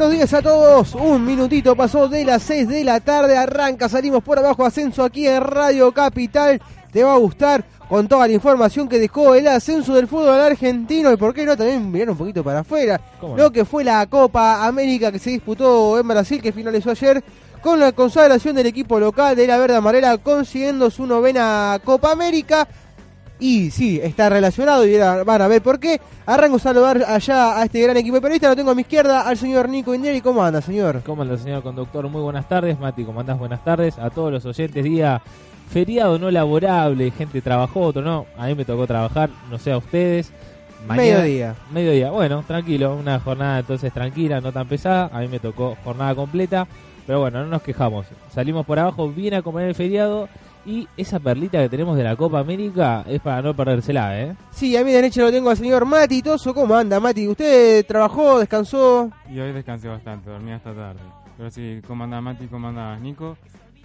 Buenos días a todos. Un minutito pasó de las 6 de la tarde. Arranca, salimos por abajo, ascenso aquí en Radio Capital. Te va a gustar con toda la información que dejó el ascenso del fútbol argentino y por qué no también mirar un poquito para afuera. ¿Cómo Lo no? que fue la Copa América que se disputó en Brasil, que finalizó ayer con la consagración del equipo local de la Verde Amarela consiguiendo su novena Copa América. Y sí, está relacionado y van a ver por qué. Arranco a saludar allá a este gran equipo de periodistas. Lo tengo a mi izquierda al señor Nico Indieri. ¿Cómo anda, señor? ¿Cómo anda, señor conductor? Muy buenas tardes, Mati. ¿Cómo andás? Buenas tardes. A todos los oyentes, día feriado no laborable. Gente trabajó, otro no. A mí me tocó trabajar, no sé a ustedes. Mediodía. Mediodía. Bueno, tranquilo. Una jornada entonces tranquila, no tan pesada. A mí me tocó jornada completa. Pero bueno, no nos quejamos. Salimos por abajo bien a comer el feriado. Y esa perlita que tenemos de la Copa América es para no perdérsela, ¿eh? Sí, a mi derecha lo tengo al señor Mati Toso. ¿Cómo anda, Mati? ¿Usted trabajó, descansó? Y hoy descansé bastante, dormí hasta tarde. Pero sí, ¿cómo anda Mati? ¿Cómo anda Nico?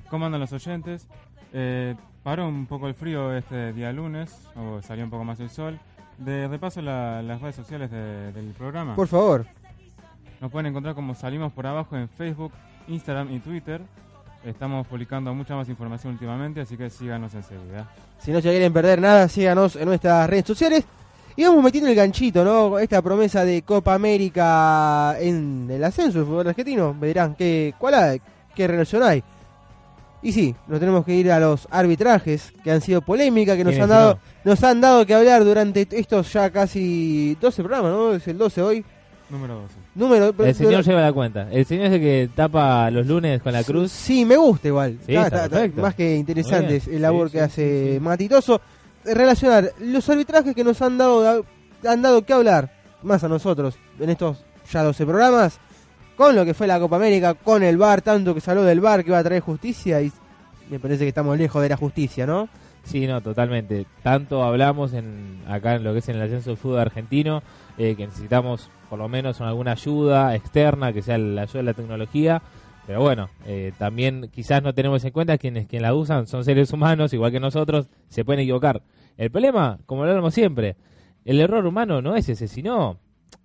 ¿Cómo andan los oyentes? Eh, paró un poco el frío este día lunes, o salió un poco más el sol. De repaso la- las redes sociales de- del programa. Por favor. Nos pueden encontrar como Salimos por Abajo en Facebook, Instagram y Twitter. Estamos publicando mucha más información últimamente, así que síganos enseguida. Si no se quieren perder nada, síganos en nuestras redes sociales. Y vamos metiendo el ganchito, ¿no? Esta promesa de Copa América en el ascenso del fútbol argentino. Verán qué, cuál hay, qué relación hay. Y sí, nos tenemos que ir a los arbitrajes que han sido polémica, que nos han ¿Quiénes dado, no? nos han dado que hablar durante estos ya casi 12 programas, ¿no? Es el 12 hoy. Número 12. Número, El señor lleva la cuenta. El señor es el que tapa los lunes con la cruz. Sí, me gusta igual. Sí, Está- está está- está perfecto. más que interesante bien. el labor Sí, que sí, hace. Matitoso. Relacionar los arbitrajes que nos han dado, han dado que hablar, más a nosotros, en estos ya 12 programas, con lo que fue la Copa América, con el VAR, tanto que se habló del VAR que iba a traer justicia y me parece que estamos lejos de la justicia, ¿no? Sí, no, totalmente. Tanto hablamos en acá en lo que es en el ascenso del fútbol argentino, eh, que necesitamos por lo menos alguna ayuda externa, que sea la ayuda de la tecnología. Pero bueno, eh, también quizás no tenemos en cuenta quienes quien la usan son seres humanos, igual que nosotros, se pueden equivocar. El problema, como lo hablamos siempre, el error humano no es ese, sino,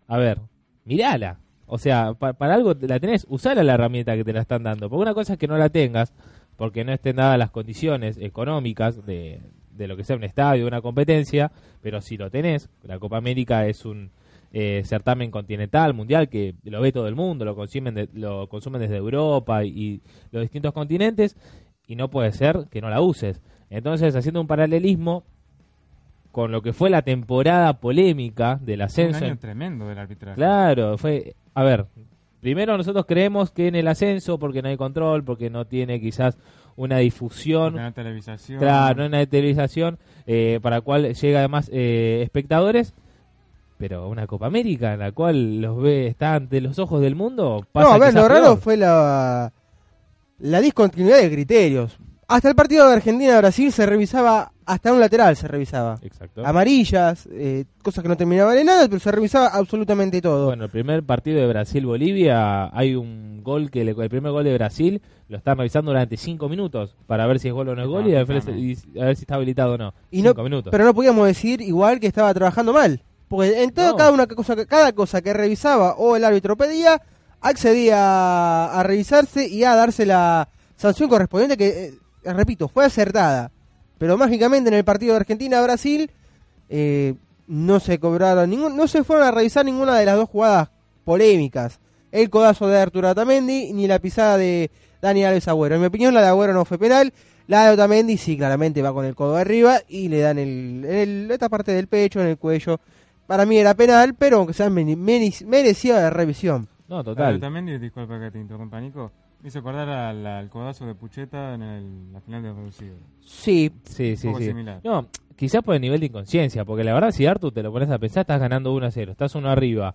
a ver, mirala. O sea, pa- para algo la tenés, usala la herramienta que te la están dando. Porque una cosa es que no la tengas, porque no estén dadas las condiciones económicas de, de lo que sea un estadio, una competencia, pero si lo tenés, la Copa América es un eh, certamen continental, mundial, que lo ve todo el mundo, lo consumen, de- lo consumen desde Europa y, y los distintos continentes, y no puede ser que no la uses. Entonces, haciendo un paralelismo con lo que fue la temporada polémica del Un ascenso año en tremendo del arbitraje. Claro, fue. A ver, primero nosotros creemos que en el ascenso, porque no hay control, porque no tiene quizás una difusión, Canal televisación. claro, no hay una televisación eh, para la cual llega además eh, espectadores, pero una Copa América en la cual los ve, está ante los ojos del mundo. Pasa no, a ver, lo raro fue la, la discontinuidad de criterios. Hasta el partido de Argentina-Brasil se revisaba, hasta un lateral se revisaba. Exacto. Amarillas, eh, cosas que no terminaban en nada, pero se revisaba absolutamente todo. Bueno, el primer partido de Brasil-Bolivia, hay un gol que le- el primer gol de Brasil lo están revisando durante cinco minutos para ver si es gol o no es gol y a ver, y a ver si está habilitado o no. y no, cinco minutos. pero no podíamos decir igual que estaba trabajando mal. Porque en todo, No. cada, una cosa, que- cada cosa que revisaba o el árbitro pedía, accedía a, a revisarse y a darse la sanción correspondiente que, eh, repito, fue acertada. Pero mágicamente en el partido de Argentina-Brasil eh, no se cobraron ningún, no se fueron a revisar ninguna de las dos jugadas polémicas. El codazo de Arturo Atamendi ni la pisada de Dani Alves Agüero. En mi opinión la de Agüero no fue penal. La de Otamendi sí, claramente va con el codo arriba y le dan el, el- esta parte del pecho, en el cuello. Para mí era penal, pero aunque sea merecía la revisión. No, total. también, di- disculpa que te interrumpa, Nico. Me hizo acordar al, al codazo de Pucheta en el- la final de reducido. Sí, Sí, sí, poco sí. similar. No, quizás por el nivel de inconsciencia, porque la verdad si Artur te lo pones a pensar, estás ganando 1 a 0, estás uno arriba.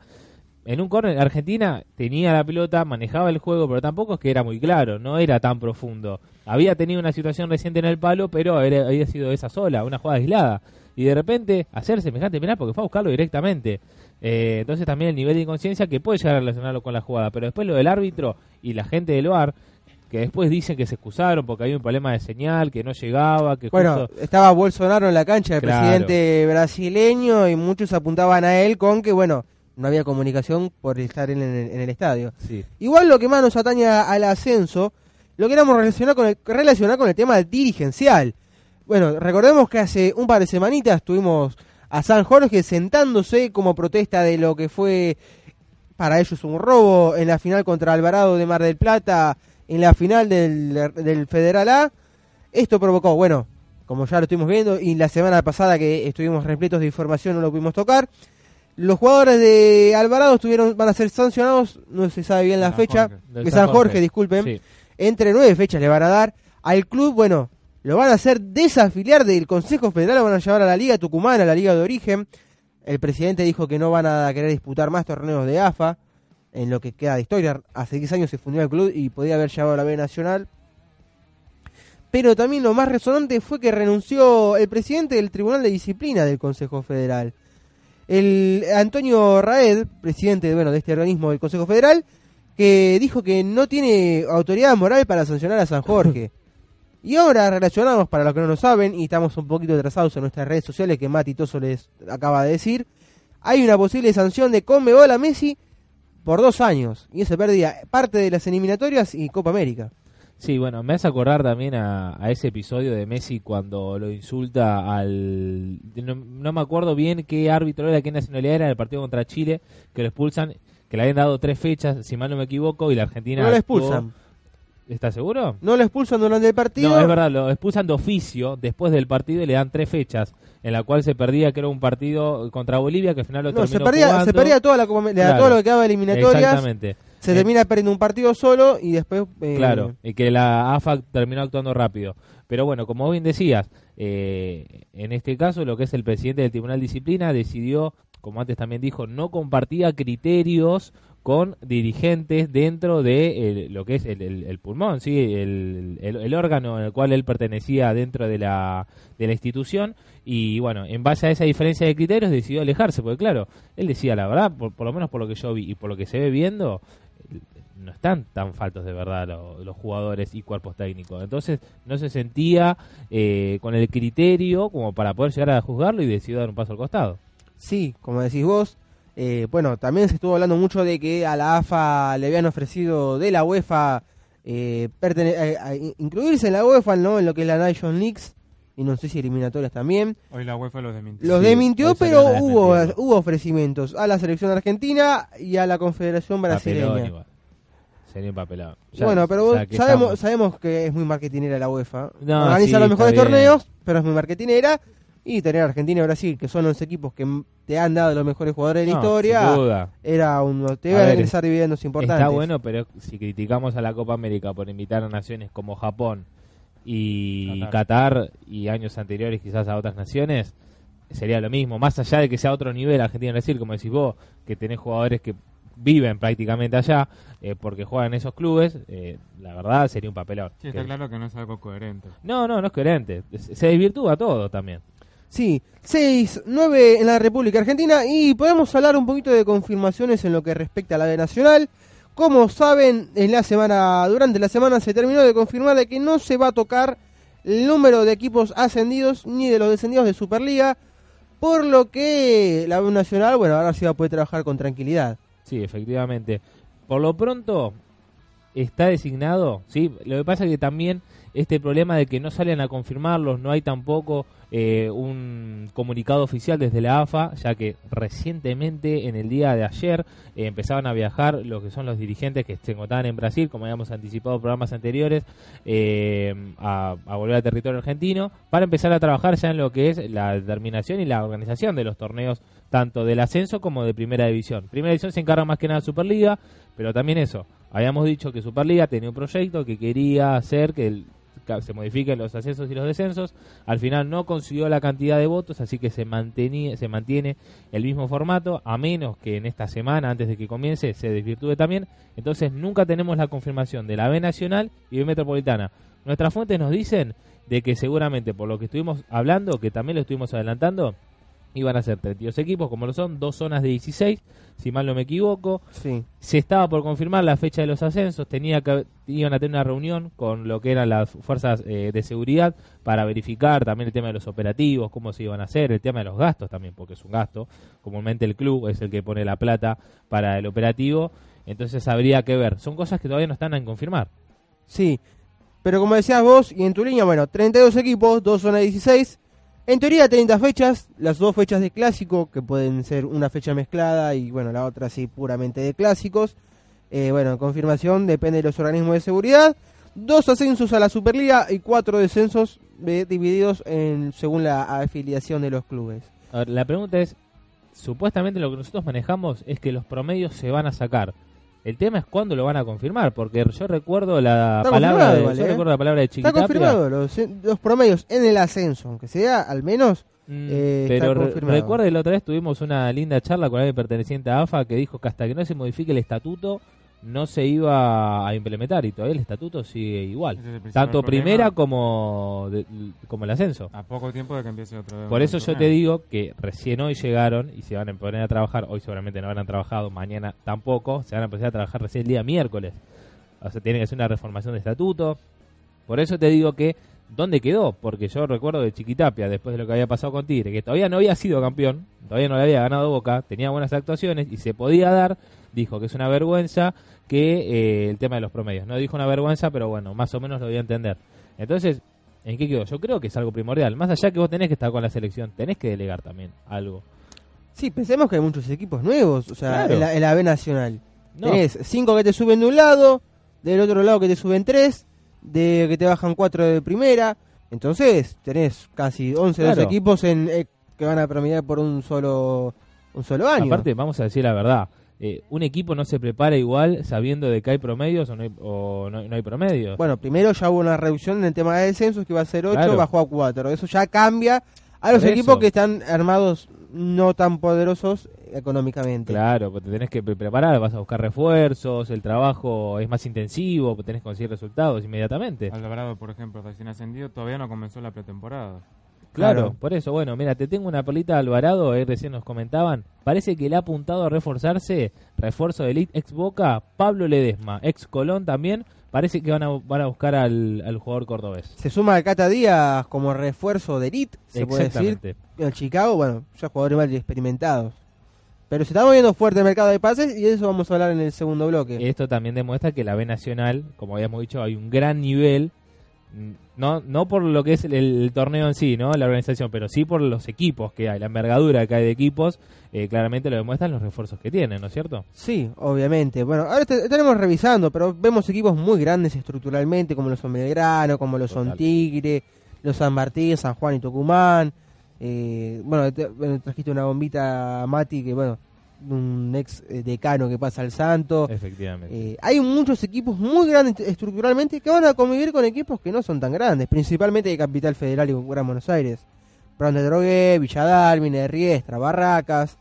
En un córner, Argentina tenía la pelota, manejaba el juego, pero tampoco es que era muy claro, no era tan profundo. Había tenido una situación reciente en el palo, pero era- había sido esa sola, una jugada aislada. Y de repente hacer semejante penal porque fue a buscarlo directamente. Eh, entonces también el nivel de inconsciencia que puede llegar a relacionarlo con la jugada. Pero después lo del árbitro y la gente del VAR, que después dicen que se excusaron porque había un problema de señal, que no llegaba, que bueno, justo... estaba Bolsonaro en la cancha, el Claro. presidente brasileño, y muchos apuntaban a él con que, bueno, no había comunicación por estar en el, en el estadio. Sí. Igual lo que más nos atañe al ascenso, lo queremos relacionar con el, relacionar con el tema dirigencial. Bueno, recordemos que hace un par de semanitas tuvimos a San Jorge sentándose como protesta de lo que fue para ellos un robo en la final contra Alvarado de Mar del Plata, en la final del, del Federal A. Esto provocó, bueno, como ya lo estuvimos viendo, y la semana pasada que estuvimos repletos de información no lo pudimos tocar. Los jugadores de Alvarado estuvieron, van a ser sancionados, no se sabe bien la San fecha, Jorge. De San San Jorge, Jorge. disculpen, Sí. entre nueve fechas le van a dar. Al club, bueno, lo van a hacer desafiliar del Consejo Federal, lo van a llevar a la Liga Tucumana, a la Liga de Origen. El presidente dijo que no van a querer disputar más torneos de AFA, en lo que queda de historia. Hace 10 años se fundió el club y podía haber llevado a la B Nacional. Pero también lo más resonante fue que renunció el presidente del Tribunal de Disciplina del Consejo Federal. El Antonio Raed, presidente bueno, de este organismo del Consejo Federal, que dijo que no tiene autoridad moral para sancionar a San Jorge. Y ahora relacionamos, para los que no lo saben, y estamos un poquito atrasados en nuestras redes sociales, que Mati Toso les acaba de decir, hay una posible sanción de Conmebol a Messi por dos años. Y eso perdía parte de las eliminatorias y Copa América. Sí, bueno, me hace acordar también a, a ese episodio de Messi cuando lo insulta al... No, no me acuerdo bien qué árbitro era, qué nacionalidad era en el partido contra Chile, que lo expulsan, que le habían dado tres fechas, si mal no me equivoco, y la Argentina... No lo expulsan. ¿Estás seguro? No lo expulsan durante el partido. No, es verdad, lo expulsan de oficio después del partido y le dan tres fechas, en la cual se perdía, que era un partido contra Bolivia, que al final lo No, se terminó perdía, jugando. se perdía toda la Claro. todo lo que quedaba eliminatorias. Exactamente. Se Eh, termina perdiendo un partido solo y después. eh, Claro, y que la AFA terminó actuando rápido. Pero bueno, como bien decías, eh, en este caso lo que es el presidente del Tribunal de Disciplina decidió, como antes también dijo, no compartía criterios con dirigentes dentro de el- lo que es el, el- el pulmón, sí, el, el- el órgano al cual él pertenecía dentro de la, de la institución y bueno, en base a esa diferencia de criterios decidió alejarse, porque claro, él decía la verdad, por, por lo menos por lo que yo vi y por lo que se ve viendo, no están tan faltos de verdad lo- los jugadores y cuerpos técnicos. Entonces no se sentía eh, con el criterio como para poder llegar a juzgarlo y decidió dar un paso al costado. Sí, como decís vos. Eh, bueno, también se estuvo hablando mucho de que a la AFA le habían ofrecido de la UEFA eh, pertene- eh, a incluirse en la UEFA, ¿no? En lo que es la Nations Leagues y no sé si eliminatorias también. Hoy la UEFA los desmintió. Los Sí, desmintió, pero hubo, hubo ofrecimientos a la selección argentina y a la Confederación Papelón Brasileña. igual. Sería un papelón. Ya- bueno, pero que sabemos, estamos- sabemos que es muy marketinera la UEFA. No, Organiza sí, los mejores torneos, pero es muy marketinera. Y tener a Argentina y Brasil, que son los equipos que te han dado los mejores jugadores de la No, historia, sin duda. era un, te A iba a ver, ingresar dividendos importantes. Está bueno, pero si criticamos a la Copa América por invitar a naciones como Japón y Qatar. Qatar, y años anteriores quizás a otras naciones, sería lo mismo. Más allá de que sea otro nivel Argentina y Brasil, como decís vos, que tenés jugadores que viven prácticamente allá eh, porque juegan en esos clubes, eh, la verdad sería un papelón. Sí, está Que- claro que no es algo coherente. No, no, no es coherente. Se se desvirtúa todo también. Sí, 6, 9 en la República Argentina y podemos hablar un poquito de confirmaciones en lo que respecta a la B Nacional. Como saben, en la semana, durante la semana se terminó de confirmar de que no se va a tocar el número de equipos ascendidos ni de los descendidos de Superliga, por lo que la B Nacional, bueno, ahora sí va a poder trabajar con tranquilidad. Sí, efectivamente. Por lo pronto está designado, ¿sí? Lo que pasa es que también este problema de que no salen a confirmarlos, no hay tampoco eh, un comunicado oficial desde la AFA, ya que recientemente, en el día de ayer, eh, empezaban a viajar los que son los dirigentes que se encontraban en Brasil, como habíamos anticipado en programas anteriores, eh, a, a volver al territorio argentino, para empezar a trabajar ya en lo que es la determinación y la organización de los torneos, tanto del ascenso como de primera división. Primera división se encarga más que nada de Superliga, pero también eso, habíamos dicho que Superliga tenía un proyecto que quería hacer que el- se modifiquen los ascensos y los descensos. Al final no consiguió la cantidad de votos, así que se, mantenía, se mantiene el mismo formato, a menos que en esta semana, antes de que comience, se desvirtúe también. Entonces nunca tenemos la confirmación de la B Nacional y B Metropolitana. Nuestras fuentes nos dicen de que seguramente, por lo que estuvimos hablando, que también lo estuvimos adelantando, iban a ser 32 equipos, como lo son, dos zonas de 16, si mal no me equivoco. Sí. Se estaba por confirmar la fecha de los ascensos, tenía que, iban a tener una reunión con lo que eran las fuerzas eh, de seguridad para verificar también el tema de los operativos, cómo se iban a hacer, el tema de los gastos también, porque es un gasto. Comúnmente el club es el que pone la plata para el operativo, entonces habría que ver. Son cosas que todavía no están en confirmar. Sí. Pero como decías vos, y en tu línea, bueno, 32 equipos, dos zonas de 16. En teoría 30 fechas, las dos fechas de clásico, que pueden ser una fecha mezclada y bueno, la otra sí puramente de clásicos. Eh, bueno, en confirmación depende de los organismos de seguridad. Dos ascensos a la Superliga y cuatro descensos divididos en, según la afiliación de los clubes. A ver, la pregunta es, supuestamente lo que nosotros manejamos es que los promedios se van a sacar. El tema es cuándo lo van a confirmar, porque yo recuerdo la Está palabra de, igual, yo ¿eh? recuerdo la palabra de Está Chiquitapia. confirmado los, los promedios en el ascenso, aunque sea al menos Mm, Eh, pero está re- confirmado. recuerda que la otra vez tuvimos una linda charla con alguien perteneciente a AFA que dijo que hasta que no se modifique el estatuto no se iba a implementar y todavía el estatuto sigue igual. Es Tanto problema. primera como, de- como el ascenso. A poco tiempo de que empiece otro. Por eso yo te digo que recién hoy llegaron y se van a poner a trabajar. Hoy seguramente no habrán trabajado, mañana tampoco. Se van a empezar a trabajar recién el día miércoles. O sea, tiene que ser una reformación de estatuto. Por eso te digo que, ¿dónde quedó? Porque yo recuerdo de Chiquitapia, después de lo que había pasado con Tigre, que todavía no había sido campeón, todavía no le había ganado Boca, tenía buenas actuaciones y se podía dar. Dijo que es una vergüenza que eh, el tema de los promedios. No dijo una vergüenza, pero bueno, más o menos lo voy a entender. Entonces, ¿en qué quedó? Yo creo que es algo primordial. Más allá que vos tenés que estar con la selección, tenés que delegar también algo. Sí, pensemos que hay muchos equipos nuevos, o sea, Claro. en, la, en la B Nacional. No, Tenés cinco que te suben de un lado, del otro lado que te suben tres, de que te bajan cuatro de primera. Entonces, tenés casi 11 Claro. dos equipos en, eh, que van a promediar por un solo un solo año. aparte, vamos a decir la verdad. Eh, un equipo no se prepara igual sabiendo de que hay promedios o no hay, o no, no hay promedios. Bueno, primero ya hubo una reducción en el tema de descensos que iba a ser 8, Claro. bajó a 4. Eso ya cambia a los equipos eso. que están armados no tan poderosos económicamente. Claro, pues te tenés que pre- preparar, vas a buscar refuerzos, el trabajo es más intensivo, tenés que conseguir resultados inmediatamente. Alvarado, por ejemplo, recién ascendido, todavía no comenzó la pretemporada. Claro, Claro. por eso, bueno, mira, te tengo una perlita de Alvarado, ahí recién nos comentaban. Parece que le ha apuntado a reforzarse, refuerzo de Elite ex Boca, Pablo Ledesma, ex Colón también. Parece que van a, van a buscar al, al jugador cordobés. Se suma al Cata Díaz como refuerzo de elite, se puede decir. Exactamente. En Chicago, bueno, ya jugadores más experimentados. Pero se está moviendo fuerte el mercado de pases y de eso vamos a hablar en el segundo bloque. Esto también demuestra que la B Nacional, como habíamos dicho, hay un gran nivel. No, no por lo que es el, el torneo en sí, ¿no? La organización, pero sí por los equipos que hay, la envergadura que hay de equipos, eh, claramente lo demuestran los refuerzos que tienen, ¿no es cierto? Sí, obviamente. Bueno, ahora est- estaremos revisando, pero vemos equipos muy grandes estructuralmente, como lo son Belgrano, como lo son. Tigre, los San Martín, San Juan y Tucumán. Eh, bueno, te- bueno, trajiste una bombita a Mati, que bueno, un ex eh, decano que pasa al Santo. Efectivamente. Eh, hay muchos equipos muy grandes estructuralmente que van a convivir con equipos que no son tan grandes, principalmente de Capital Federal y Gran Buenos Aires. Brown de Drogué, Villadalmine, Riestra, Barracas.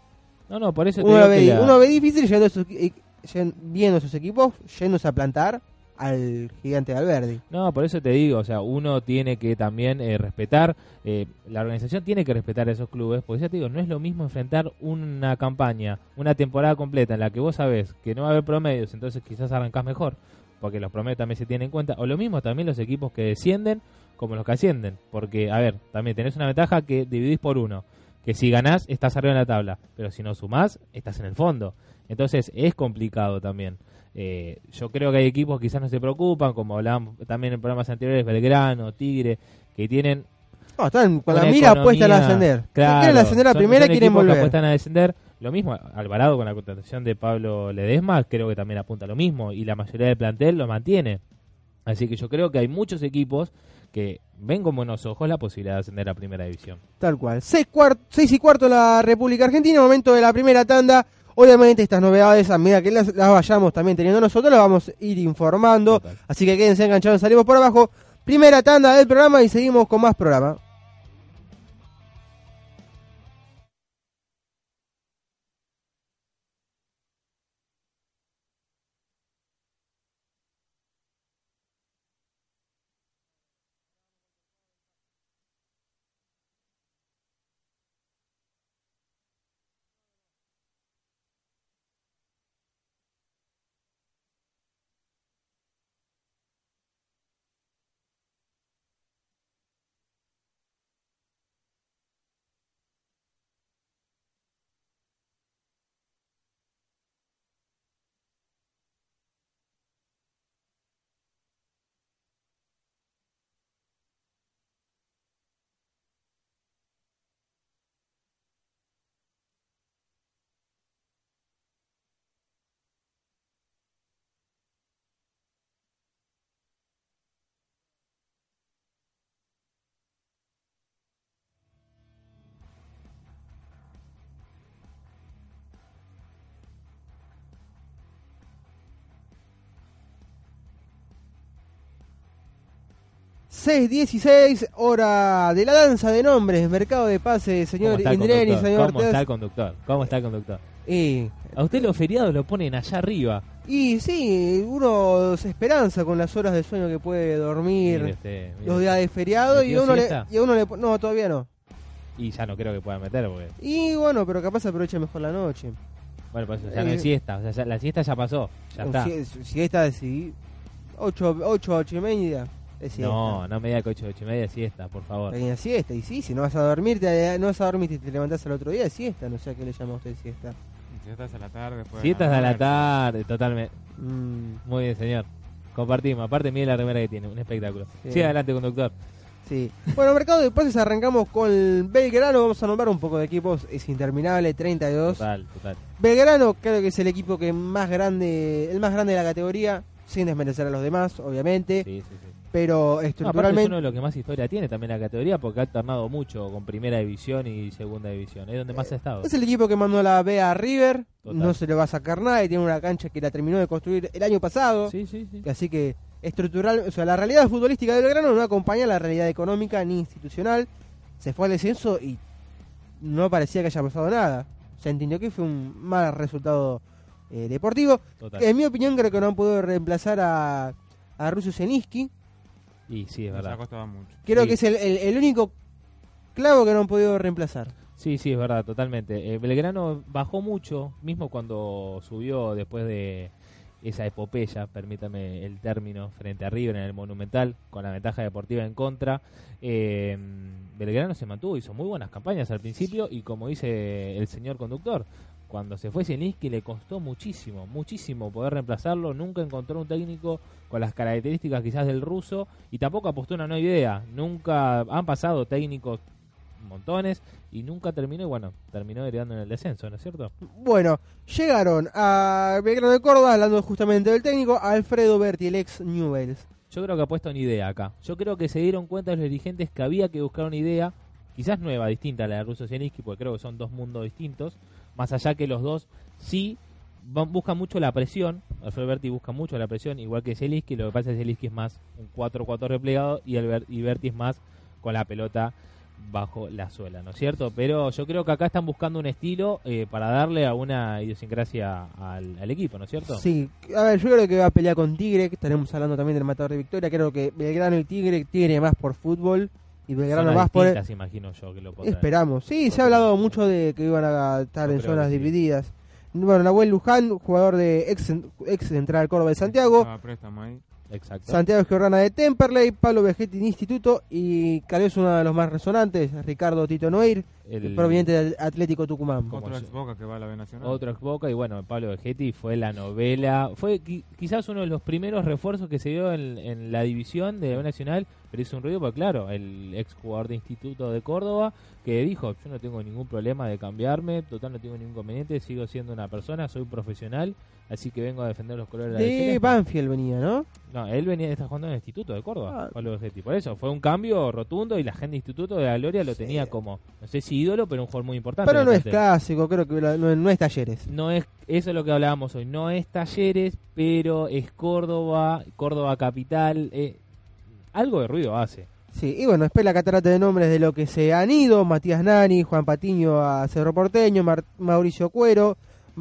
No, no, por eso te Uno digo ve, la- uno ve difícil yendo a esos equi- yen- viendo esos equipos yéndose a plantar al gigante de Alberdi. No, por eso te digo, o sea, uno tiene que también eh, respetar, eh, la organización tiene que respetar a esos clubes, porque ya te digo, no es lo mismo enfrentar una campaña, una temporada completa en la que vos sabés que no va a haber promedios, entonces quizás arrancás mejor, porque los promedios también se tienen en cuenta, o lo mismo también los equipos que descienden como los que ascienden, porque, a ver, también tenés una ventaja que dividís por uno, que si ganás estás arriba en la tabla, pero si no sumás estás en el fondo, entonces es complicado también. Eh, yo creo que hay equipos que quizás no se preocupan, como hablábamos también en programas anteriores, Belgrano, Tigre, que tienen No, están con la mira puesta economía- ascender. Claro, quieren ascender a son- primera, son quieren volver. apuestan a descender. Lo mismo, Alvarado con la contratación de Pablo Ledesma, creo que también apunta a lo mismo. Y la mayoría del plantel lo mantiene. Así que yo creo que hay muchos equipos que ven con buenos ojos la posibilidad de ascender a primera división. Tal cual. 6 y cuarto la República Argentina, momento de la primera tanda. Obviamente estas novedades, a medida que las, las vayamos también teniendo nosotros, las vamos a ir informando. Total. Así que quédense enganchados, salimos por abajo. Primera tanda del programa y seguimos con más programa. Seis dieciséis, hora de la danza de nombres, mercado de pases, ¿Cómo señor Indreni, señor ¿Cómo está el conductor? ¿Cómo está el conductor? Y, A usted los feriados lo ponen allá arriba. y sí, uno se esperanza con las horas de sueño que puede dormir Mire usted, mire. los días de feriado y ¿Metió uno, le, siesta? y a uno le... No, todavía no. Y ya no creo que pueda meter porque... Y bueno, pero capaz aprovecha mejor la noche. Bueno, pues ya no Eh, es siesta. O sea, ya- la siesta ya pasó. Ya está. Si, si esta sí, 8, 8, 8 y media, es. No, no me diga que 8, 8 y media es siesta, por favor. Pequeña siesta, y sí, si no vas a dormir, te, no vas a dormir y te levantás al otro día, es siesta, no sé a qué le llama a usted siesta. Si estás a la tarde, después. Siestas a la tarde, totalmente. Mm, Muy bien, señor. Compartimos. Aparte, mire la remera que tiene. Un espectáculo. Sí. Sí, adelante, conductor. sí. Bueno, mercado de pases arrancamos con Belgrano, vamos a nombrar un poco de equipos, es interminable, 32. Total, total. Belgrano creo que es el equipo que más grande, el más grande de la categoría, sin desmerecer a los demás, obviamente, Sí, sí, sí. Pero No, aparte es estructuralmente... uno de los que más historia tiene también la categoría porque ha alternado mucho con primera división y segunda división. Es donde más ha estado. Es el equipo que mandó la B a River, Total. no se le va a sacar nada y tiene una cancha que la terminó de construir el año pasado. Sí, sí, sí. Así que estructural, o sea, la realidad futbolística de Belgrano no acompaña la realidad económica ni institucional. Se fue al descenso y no parecía que haya pasado nada. Se entendió que fue un mal resultado eh, deportivo. Total. En mi opinión creo que no han podido reemplazar a, a Rusio Zeniski. Y sí, es Nos ha verdad. costado mucho. Creo Sí. que es el, el- el único clavo que no han podido reemplazar. Sí, sí, es verdad, totalmente. Eh, Belgrano bajó mucho, mismo cuando subió después de esa epopeya, permítame el término, frente a River en el Monumental, con la ventaja deportiva en contra. Eh, Belgrano se mantuvo, hizo muy buenas campañas al principio y como dice el señor conductor, cuando se fue Zielinski le costó muchísimo, muchísimo poder reemplazarlo, nunca encontró un técnico con las características quizás del ruso y tampoco apostó una nueva idea, nunca han pasado técnicos montones y nunca terminó y bueno, terminó heredando en el descenso, ¿no es cierto? Bueno, llegaron a Belgrano de Córdoba, hablando justamente del técnico, Alfredo Berti, el ex Newells. Yo creo que ha puesto una idea acá. Yo creo que se dieron cuenta los dirigentes que había que buscar una idea, quizás nueva, distinta a la de Russo Zielinski, porque creo que son dos mundos distintos, más allá que los dos sí buscan mucho la presión, Alfredo Berti busca mucho la presión, igual que Zielinski, lo que pasa es que es más un 4-4 replegado y, y Berti es más con la pelota bajo la suela, ¿no es cierto? Pero yo creo que acá están buscando un estilo eh, para darle a una idiosincrasia al, al equipo, ¿no es cierto? Sí, a ver, yo creo que va a pelear con Tigre, que estaremos hablando también del matador de Victoria. Creo que Belgrano y Tigre tiene más por fútbol y Belgrano Zonas más por. imagino yo que lo. Esperamos. Sí, se ha hablado mucho de que iban a estar en zonas divididas. Bueno, Nahuel Luján, jugador de ex, ex Central Córdoba de Santiago. Estaba a préstamo ahí. Exacto. Santiago Giordana de Temperley, Pablo Vegetti de Instituto y vez uno de los más resonantes, Ricardo Tito Noir, El- proveniente del Atlético Tucumán. Otro ex Boca que va a la B Nacional. Otro ex Boca y bueno, Pablo Vegetti fue la novela, fue qui- quizás uno de los primeros refuerzos que se dio en, en la división de la B Nacional, pero hizo un ruido porque claro, el ex jugador de Instituto de Córdoba que dijo, yo no tengo ningún problema de cambiarme, total no tengo ningún inconveniente, sigo siendo una persona, soy un profesional, así que vengo a defender los colores de la De Celeste". Banfield venía, ¿no? No, él venía está jugando en el Instituto de Córdoba, Ah. Pablo Vegetti. Por eso, fue un cambio rotundo y la gente de Instituto de la Gloria lo tenía como, no sé si ídolo, pero un jugador muy importante. Pero no es clásico, creo que la- no, no es talleres. No es, eso es lo que hablábamos hoy, no es Talleres, pero es Córdoba, Córdoba capital, eh, algo de ruido hace. Sí, y bueno, después la catarata de nombres de lo que se han ido, Matías Nani, Juan Patiño a Cerro Porteño, Mar- Mauricio Cuero,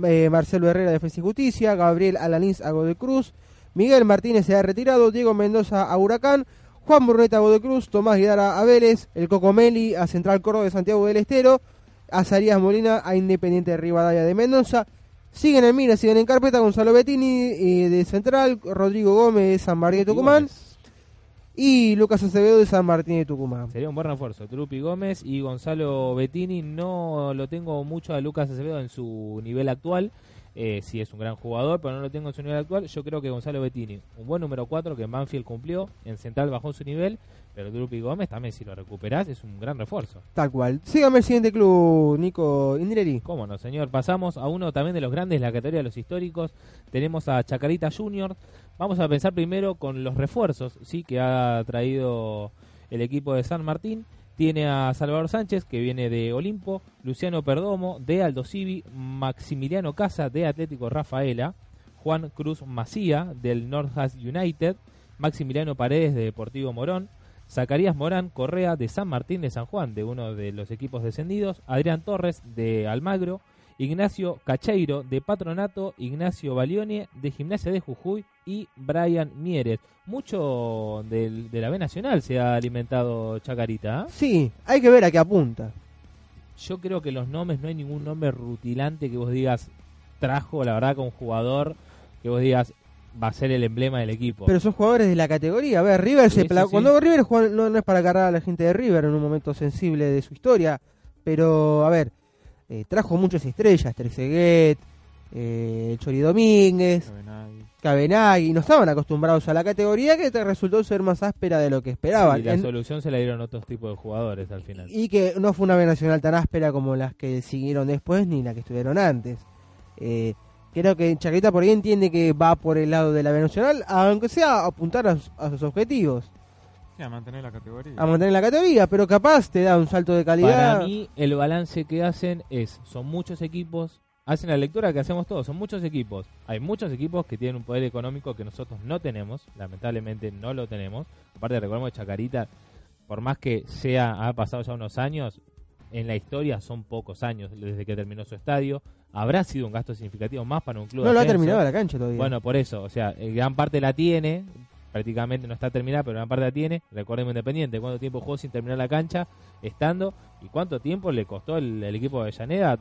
eh, Marcelo Herrera de Defensa y Justicia, Gabriel Alanís a Godoy Cruz, Miguel Martínez se ha retirado, Diego Mendoza a Huracán, Juan Bruneta a Godoy Cruz, Tomás Guidara a Vélez, el Cocomeli a Central Córdoba de Santiago del Estero, Azarías Molina a Independiente de Rivadavia de Mendoza, siguen en mira, siguen en carpeta Gonzalo Bettini eh, de Central, Rodrigo Gómez de San Martín de Tucumán y Lucas Acevedo de San Martín de Tucumán. Sería un buen refuerzo. Trupi Gómez y Gonzalo Bettini. No lo tengo mucho a Lucas Acevedo en su nivel actual. Eh, sí es un gran jugador, pero no lo tengo en su nivel actual. Yo creo que Gonzalo Bettini, un buen número 4 que en Banfield cumplió, en Central bajó su nivel, pero Trupi Gómez también si lo recuperás es un gran refuerzo. Tal cual. Sígame el siguiente club, Nico Indreri. ¿Cómo no, señor? Pasamos a uno también de los grandes, la categoría de los históricos. Tenemos a Chacarita Junior. Vamos a pensar primero con los refuerzos, sí, que ha traído el equipo de San Martín. Tiene a Salvador Sánchez, que viene de Olimpo, Luciano Perdomo, de Aldo Civi, Maximiliano Casa, de Atlético Rafaela, Juan Cruz Macía, del Northhast United, Maximiliano Paredes, de Deportivo Morón, Zacarías Morán Correa, de San Martín de San Juan, de uno de los equipos descendidos, Adrián Torres, de Almagro, Ignacio Cacheiro, de Patronato, Ignacio Balione, de Gimnasia de Jujuy, y Brian Mieres. Mucho del- de, la B Nacional se ha alimentado Chacarita. ¿ah? Sí, hay que ver a qué apunta. Yo creo que los nombres, no hay ningún nombre rutilante que vos digas, trajo la verdad con un jugador que vos digas, va a ser el emblema del equipo. Pero son jugadores de la categoría. A ver, River Sí, se sí, sí. Cuando River juega, no, no es para agarrar a la gente de River en un momento sensible de su historia. Pero, a ver, eh, trajo muchas estrellas. Trezeguet, eh, Chori Domínguez, Cabenagui. No estaban acostumbrados a la categoría que te resultó ser más áspera de lo que esperaban. y la En- solución se la dieron otros tipos de jugadores al final. y que no fue una B nacional tan áspera como las que siguieron después ni las que estuvieron antes. Eh, creo que Chacarita por ahí entiende que va por el lado de la B nacional, aunque sea apuntar a, a sus objetivos, Sí, a mantener la categoría. a mantener la categoría, pero capaz te da un salto de calidad. Para mí, el balance que hacen es, son muchos equipos, hacen la lectura que hacemos todos, son muchos equipos. Hay muchos equipos que tienen un poder económico que nosotros no tenemos, lamentablemente no lo tenemos. Aparte, recordemos que Chacarita, por más que sea, ha pasado ya unos años, en la historia son pocos años desde que terminó su estadio. Habrá sido un gasto significativo más para un club. no de lo ha terminado la cancha todavía. Bueno, por eso, o sea, eh, gran parte la tiene, prácticamente no está terminada, pero gran parte la tiene. Recordemos Independiente, cuánto tiempo jugó sin terminar la cancha, estando, y cuánto tiempo le costó el, el equipo de Avellaneda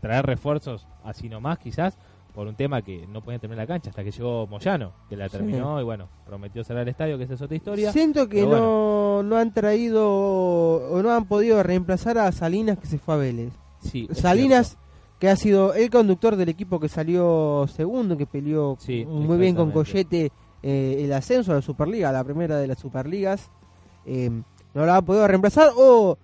traer refuerzos así nomás, quizás, por un tema que no podían terminar la cancha, hasta que llegó Moyano, que la Sí. terminó y bueno, prometió cerrar el estadio, que esa es otra historia. Siento que no, no han traído o no han podido reemplazar a Salinas que se fue a Vélez. Sí, Salinas, cierto. que ha sido el conductor del equipo que salió segundo, que peleó Sí, muy bien con exactamente. Eh, el ascenso a la Superliga, la primera de las Superligas. Eh, no la ha podido reemplazar. O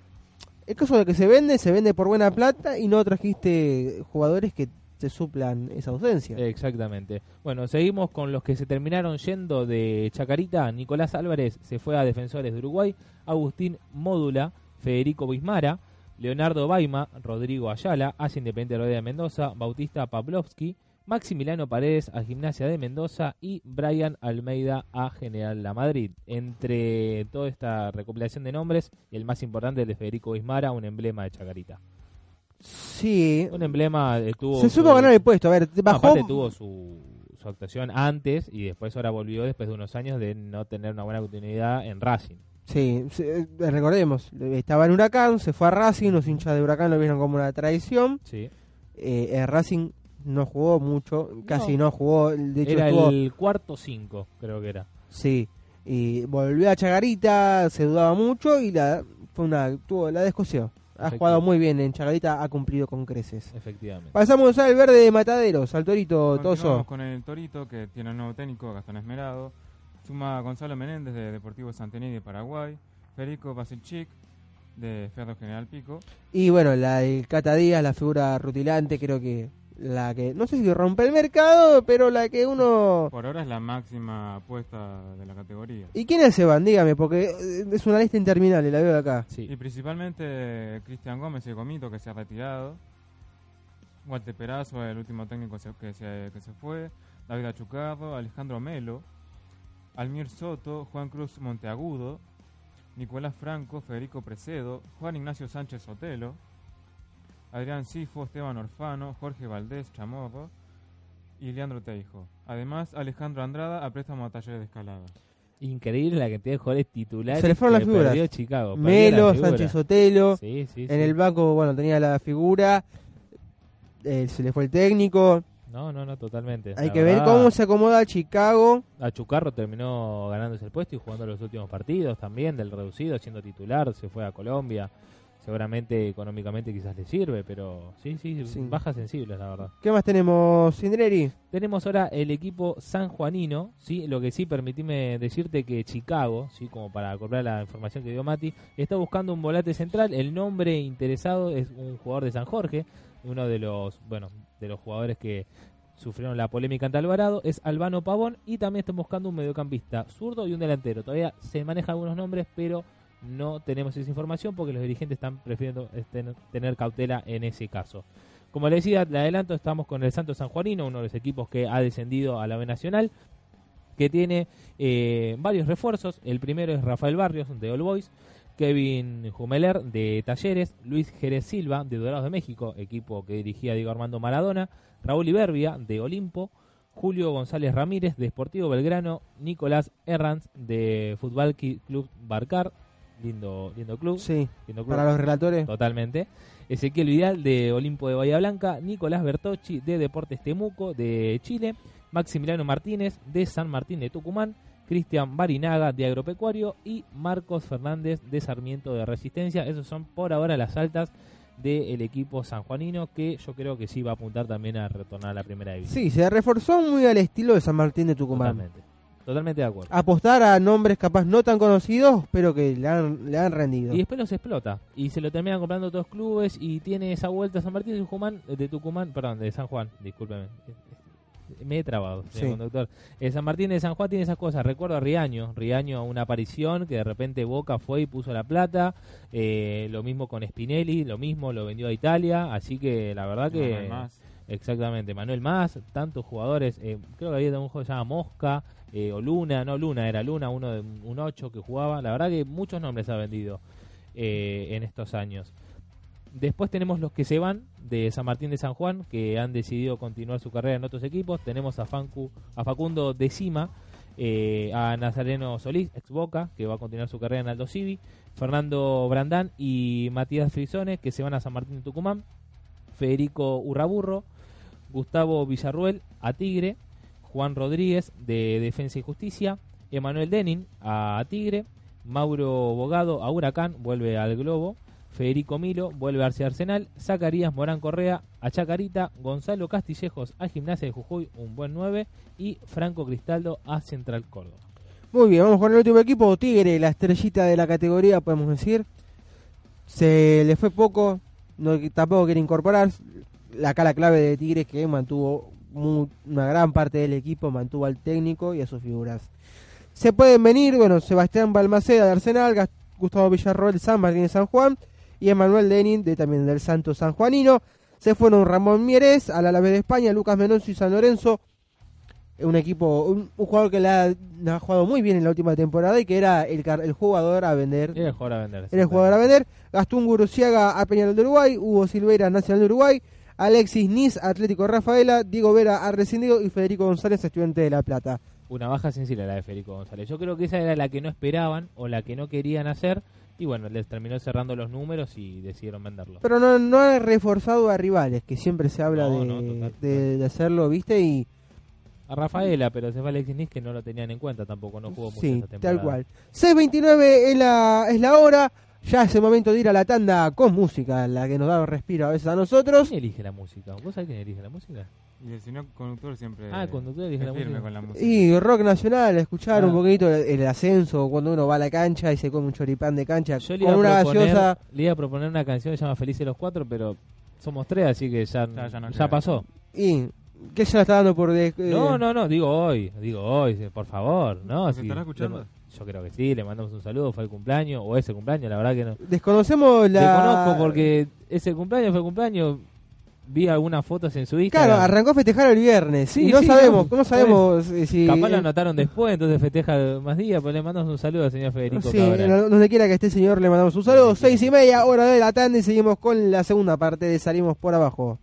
el caso de que se vende, se vende por buena plata y no trajiste jugadores que te suplan esa ausencia. Exactamente. Bueno, seguimos con los que se terminaron yendo de Chacarita. Nicolás Álvarez se fue a Defensores de Uruguay. Agustín Módula, Federico Bismara, Leonardo Baima, Rodrigo Ayala, hacia Independiente Rodea de Mendoza, Bautista Pavlovsky, Maximiliano Paredes a Gimnasia de Mendoza y Brian Almeida a General La Madrid. Entre toda esta recopilación de nombres, el más importante el de Federico Bismara, un emblema de Chacarita. Sí, Un emblema eh, tuvo se su- supo ganar el puesto. A ver, no, bajó. aparte tuvo su, su actuación antes y después ahora volvió después de unos años de no tener una buena continuidad en Racing. Sí, sí, eh, recordemos, estaba en Huracán, se fue a Racing, los hinchas de Huracán lo vieron como una traición. Sí. Eh, eh, Racing no jugó mucho, casi no, jugó. De hecho, Era estuvo- el cuarto cinco, creo que era. Sí, y volvió a Chagarita, se dudaba mucho y la fue una tuvo la descoció. Ha jugado muy bien en Chagarita, ha cumplido con creces. Efectivamente. Pasamos al verde de Mataderos, al Torito Toso. con el Torito, que tiene un nuevo técnico, Gastón Esmerado. Suma a Gonzalo Menéndez de Deportivo Santenay de Paraguay. Federico Basilchik de Ferro General Pico. Y bueno, la del Cata Díaz, la figura rutilante, creo que la que, no sé si rompe el mercado, pero la que uno... Por ahora es la máxima apuesta de la categoría. ¿Y quiénes se van? Dígame, porque eh, es una lista interminable, la veo de acá. Sí. Y principalmente eh, Cristian Gómez, el Gomito, que se ha retirado. Walter Perazo, el último técnico que, se, que se fue. David Achucarro, Alejandro Melo. Almir Soto, Juan Cruz Monteagudo. Nicolás Franco, Federico Precedo, Juan Ignacio Sánchez Sotelo. Adrián Sifo, Esteban Orfano, Jorge Valdés Chamorro y Leandro Teijo. Además, Alejandro Andrada a préstamo a talleres de escalada. Increíble la cantidad de jugadores titulares. Se le fueron las figuras. Chicago. Melo, la figura. Sánchez Sotelo. Sí, sí, En sí. el banco, bueno, tenía la figura. eh, se le fue el técnico. No, no, no, totalmente. Hay La que ver cómo se acomoda Chicago. Achucarro terminó ganándose el puesto y jugando los últimos partidos también del reducido, siendo titular, se fue a Colombia. Seguramente económicamente quizás le sirve, pero sí, sí, Sí. bajas sensibles, la verdad. ¿Qué más tenemos, Sindreri? Tenemos ahora el equipo sanjuanino, ¿sí? lo que sí, permitime decirte que Chicago, ¿sí? como para acoplar la información que dio Mati, está buscando un volante central. El nombre interesado es un jugador de San Jorge, uno de los, bueno, de los jugadores que sufrieron la polémica ante Alvarado, es Albano Pavón y también están buscando un mediocampista zurdo y un delantero. Todavía se manejan algunos nombres, pero no tenemos esa información porque los dirigentes están prefiriendo ten- tener cautela en ese caso. Como le decía, le adelanto, estamos con el Santos Sanjuanino, uno de los equipos que ha descendido a la B Nacional, que tiene eh, varios refuerzos. El primero es Rafael Barrios, de All Boys, Kevin Jumeler, de Talleres, Luis Jerez Silva, de Dorados de México, equipo que dirigía Diego Armando Maradona, Raúl Iberbia, de Olimpo, Julio González Ramírez, de Sportivo Belgrano, Nicolás Herranz, de Fútbol Club Barcar, lindo, lindo club. Sí, lindo club. para los relatores. Totalmente. Ezequiel Vidal de Olimpo de Bahía Blanca, Nicolás Bertocci de Deportes Temuco de Chile, Maximiliano Martínez de San Martín de Tucumán, Cristian Barinaga de Agropecuario y Marcos Fernández de Sarmiento de Resistencia. Esos son por ahora las altas del equipo sanjuanino que yo creo que sí va a apuntar también a retornar a la primera división. Sí, se reforzó muy al estilo de San Martín de Tucumán. Totalmente. Totalmente de acuerdo. Apostar a nombres capaz no tan conocidos, pero que le han, le han rendido. Y después los explota. Y se lo terminan comprando otros clubes y tiene esa vuelta San Martín de Tucumán, de Tucumán, perdón, de San Juan, discúlpeme. Me he trabado, señor Sí. conductor. Eh, San Martín de San Juan tiene esas cosas. Recuerdo a Riaño, Riaño una aparición que de repente Boca fue y puso la plata. Eh, lo mismo con Spinelli, lo mismo lo vendió a Italia. Así que la verdad que. Exactamente, Manuel Más, tantos jugadores, eh, creo que había un juego que se llama Mosca, eh, o Luna, no Luna, era Luna, uno de un 8 que jugaba, la verdad que muchos nombres ha vendido eh, en estos años. Después tenemos los que se van de San Martín de San Juan, que han decidido continuar su carrera en otros equipos. Tenemos a, Fancu, a Facundo Decima, eh, a Nazareno Solís, ex Boca, que va a continuar su carrera en Aldo Civi, Fernando Brandán y Matías Frisones, que se van a San Martín de Tucumán, Federico Urraburro, Gustavo Villarruel a Tigre, Juan Rodríguez de Defensa y Justicia, Emanuel Denin a Tigre, Mauro Bogado a Huracán, vuelve al Globo, Federico Milo vuelve a Arsenal, Zacarías Morán Correa a Chacarita, Gonzalo Castillejos a Gimnasia de Jujuy, un buen 9, y Franco Cristaldo a Central Córdoba. Muy bien, vamos con el último equipo, Tigre, la estrellita de la categoría, podemos decir. Se le fue poco, no, tampoco quiere incorporar. La cara clave de Tigre es que mantuvo una gran parte del equipo, mantuvo al técnico y a sus figuras. Se pueden venir, bueno, Sebastián Balmaceda de Arsenal, Gustavo Villarroel, San Martín de San Juan y Emanuel Denin de también del Santo San Juanino. Se fueron Ramón Mieres al Alavés de España, Lucas Menonzo y San Lorenzo, un equipo, un, un jugador que la, la ha jugado muy bien en la última temporada y que era el jugador a vender. Era el jugador a vender. Era el jugador a vender. Gastón Guruciaga a Peñarol de Uruguay, Hugo Silveira Nacional de Uruguay, Alexis Nis Atlético Rafaela, Diego Vera a Rescindido y Federico González Estudiante de La Plata. Una baja sensible la de Federico González. Yo creo que esa era la que no esperaban o la que no querían hacer. Y bueno, les terminó cerrando los números y decidieron venderlo. Pero no, no ha reforzado a rivales, que siempre se habla No, de, no, total, de- de hacerlo, ¿viste? Y a Rafaela, pero se fue Alexis Nis que no lo tenían en cuenta tampoco, no jugó mucho Sí, esta temporada. tal cual. 6.29 es la, es la hora. Ya es el momento de ir a la tanda con música, la que nos da un respiro a veces a nosotros. ¿Quién elige la música? ¿Vos sabés quién elige la música? Y el señor conductor siempre Ah, el conductor elige la firme música. con la música. Y rock nacional, escuchar Ah. un poquito el, el ascenso cuando uno va a la cancha y se come un choripán de cancha Yo le con iba, una proponer, gaseosa. le iba a proponer una canción que se llama Felices los Cuatro, pero somos tres, así que ya, Ya, ya no ya pasó. Y que ya la está dando por. de- eh, No, no, no, digo hoy, digo hoy, por favor, ¿no? ¿Se Si- estará escuchando? le- yo creo que sí, le mandamos un saludo, fue el cumpleaños, o ese cumpleaños, la verdad que no. Desconocemos la. Desconozco porque ese cumpleaños fue cumpleaños, vi algunas fotos en su Instagram. Claro, arrancó a festejar el viernes. Sí, y no sí, sabemos, no, no, sabemos eh, si. Capaz lo anotaron después, entonces festeja más días, pues le mandamos un saludo al señor Federico Sí, no- donde quiera que esté, señor, le mandamos un saludo. Seis y media, hora de la tanda y seguimos con la segunda parte de Salimos por Abajo.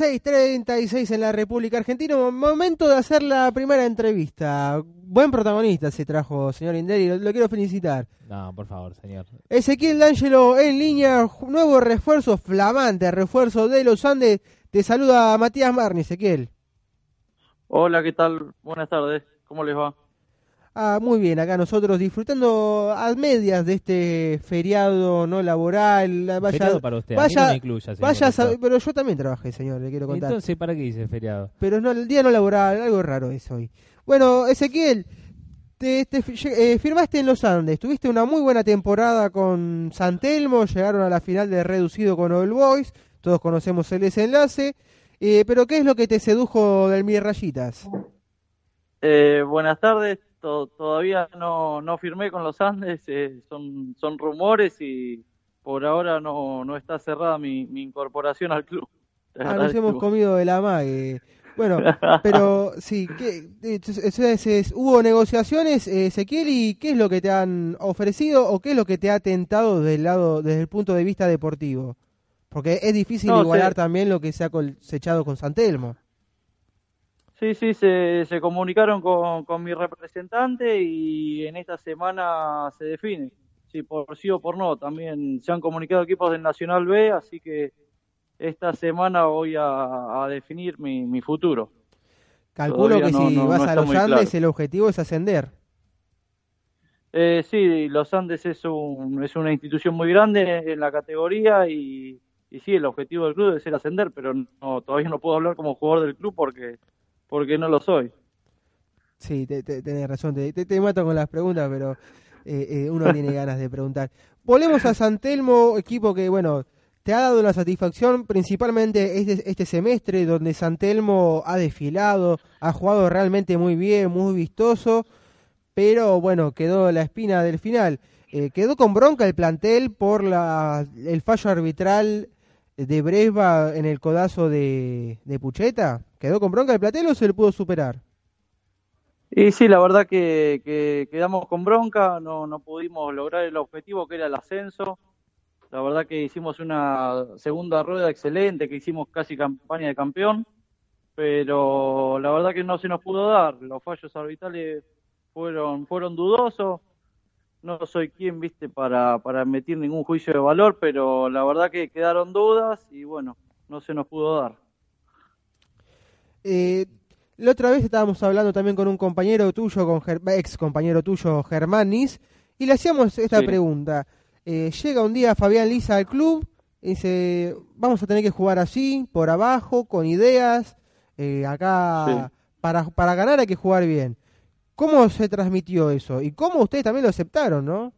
6.36 en la República Argentina. Momento de hacer la primera entrevista. Buen protagonista se trajo, señor Inderi. Lo, lo quiero felicitar. No, por favor, señor. Ezequiel D'Angelo en línea. Nuevo refuerzo, flamante refuerzo de los Andes. Te saluda Matías Marni, Ezequiel. Hola, ¿qué tal? Buenas tardes. ¿Cómo les va? Ah, muy bien, acá nosotros disfrutando a medias de este feriado no laboral. Vaya, feriado para usted, vaya, a mí no me incluya, vaya a pero yo también trabajé, señor, le quiero contar. Entonces, ¿para qué dice feriado? Pero no, el día no laboral, algo raro es hoy. Bueno, Ezequiel, te, eh, firmaste en los Andes, tuviste una muy buena temporada con San Telmo, llegaron a la final de reducido con All Boys, todos conocemos el desenlace, eh, pero ¿qué es lo que te sedujo del Mil Rayitas? Eh, buenas tardes. To- todavía no, no firmé con los Andes. eh, son, son rumores y por ahora no, no está cerrada mi, mi incorporación al club. Ah, nos hemos comido de la mague. Bueno, pero sí, ¿qué, entonces, entonces, hubo negociaciones, eh, Ezequiel, y qué es lo que te han ofrecido o qué es lo que te ha tentado del lado, desde el punto de vista deportivo? Porque es difícil No, igualar también lo que se ha cosechado con San Telmo. Sí, sí, se, se comunicaron con, con mi representante y en esta semana se define. Si por sí o por no. También se han comunicado equipos del Nacional B, así que esta semana voy a, a definir mi, mi futuro. Calculo Todavía que no- si no- vas no a los Andes claro. el objetivo es ascender. Eh, sí, Los Andes es, un, es una institución muy grande en la categoría y, y sí, el objetivo del club es ser ascender, pero no, todavía no puedo hablar como jugador del club porque, porque no lo soy. Sí, te, te- tenés razón, te, te- mato con las preguntas, pero eh, eh, uno tiene ganas de preguntar. Volvemos a San Telmo, equipo que, bueno, te ha dado la satisfacción principalmente este, este semestre, donde San Telmo ha desfilado, ha jugado realmente muy bien, muy vistoso, pero bueno, quedó la espina del final. Eh, quedó con bronca el plantel por la, el fallo arbitral de Bresba en el codazo de, de Pucheta. ¿Quedó con bronca el plantel o se le pudo superar? Y sí, la verdad que, que quedamos con bronca, no, no pudimos lograr el objetivo que era el ascenso. La verdad que hicimos una segunda rueda excelente, que hicimos casi campaña de campeón, pero la verdad que no se nos pudo dar. Los fallos arbitrales fueron, fueron dudosos. No soy quien, viste, para, para emitir ningún juicio de valor, pero la verdad que quedaron dudas y bueno, no se nos pudo dar. Eh, la otra vez estábamos hablando también con un compañero tuyo, con Ger- ex compañero tuyo, Germán Nis, y le hacíamos esta Sí. pregunta. Eh, llega un día Fabián Lisa al club y dice, vamos a tener que jugar así, por abajo, con ideas, eh, acá Sí. para, para ganar hay que jugar bien. ¿Cómo se transmitió eso? Y cómo ustedes también lo aceptaron, ¿no?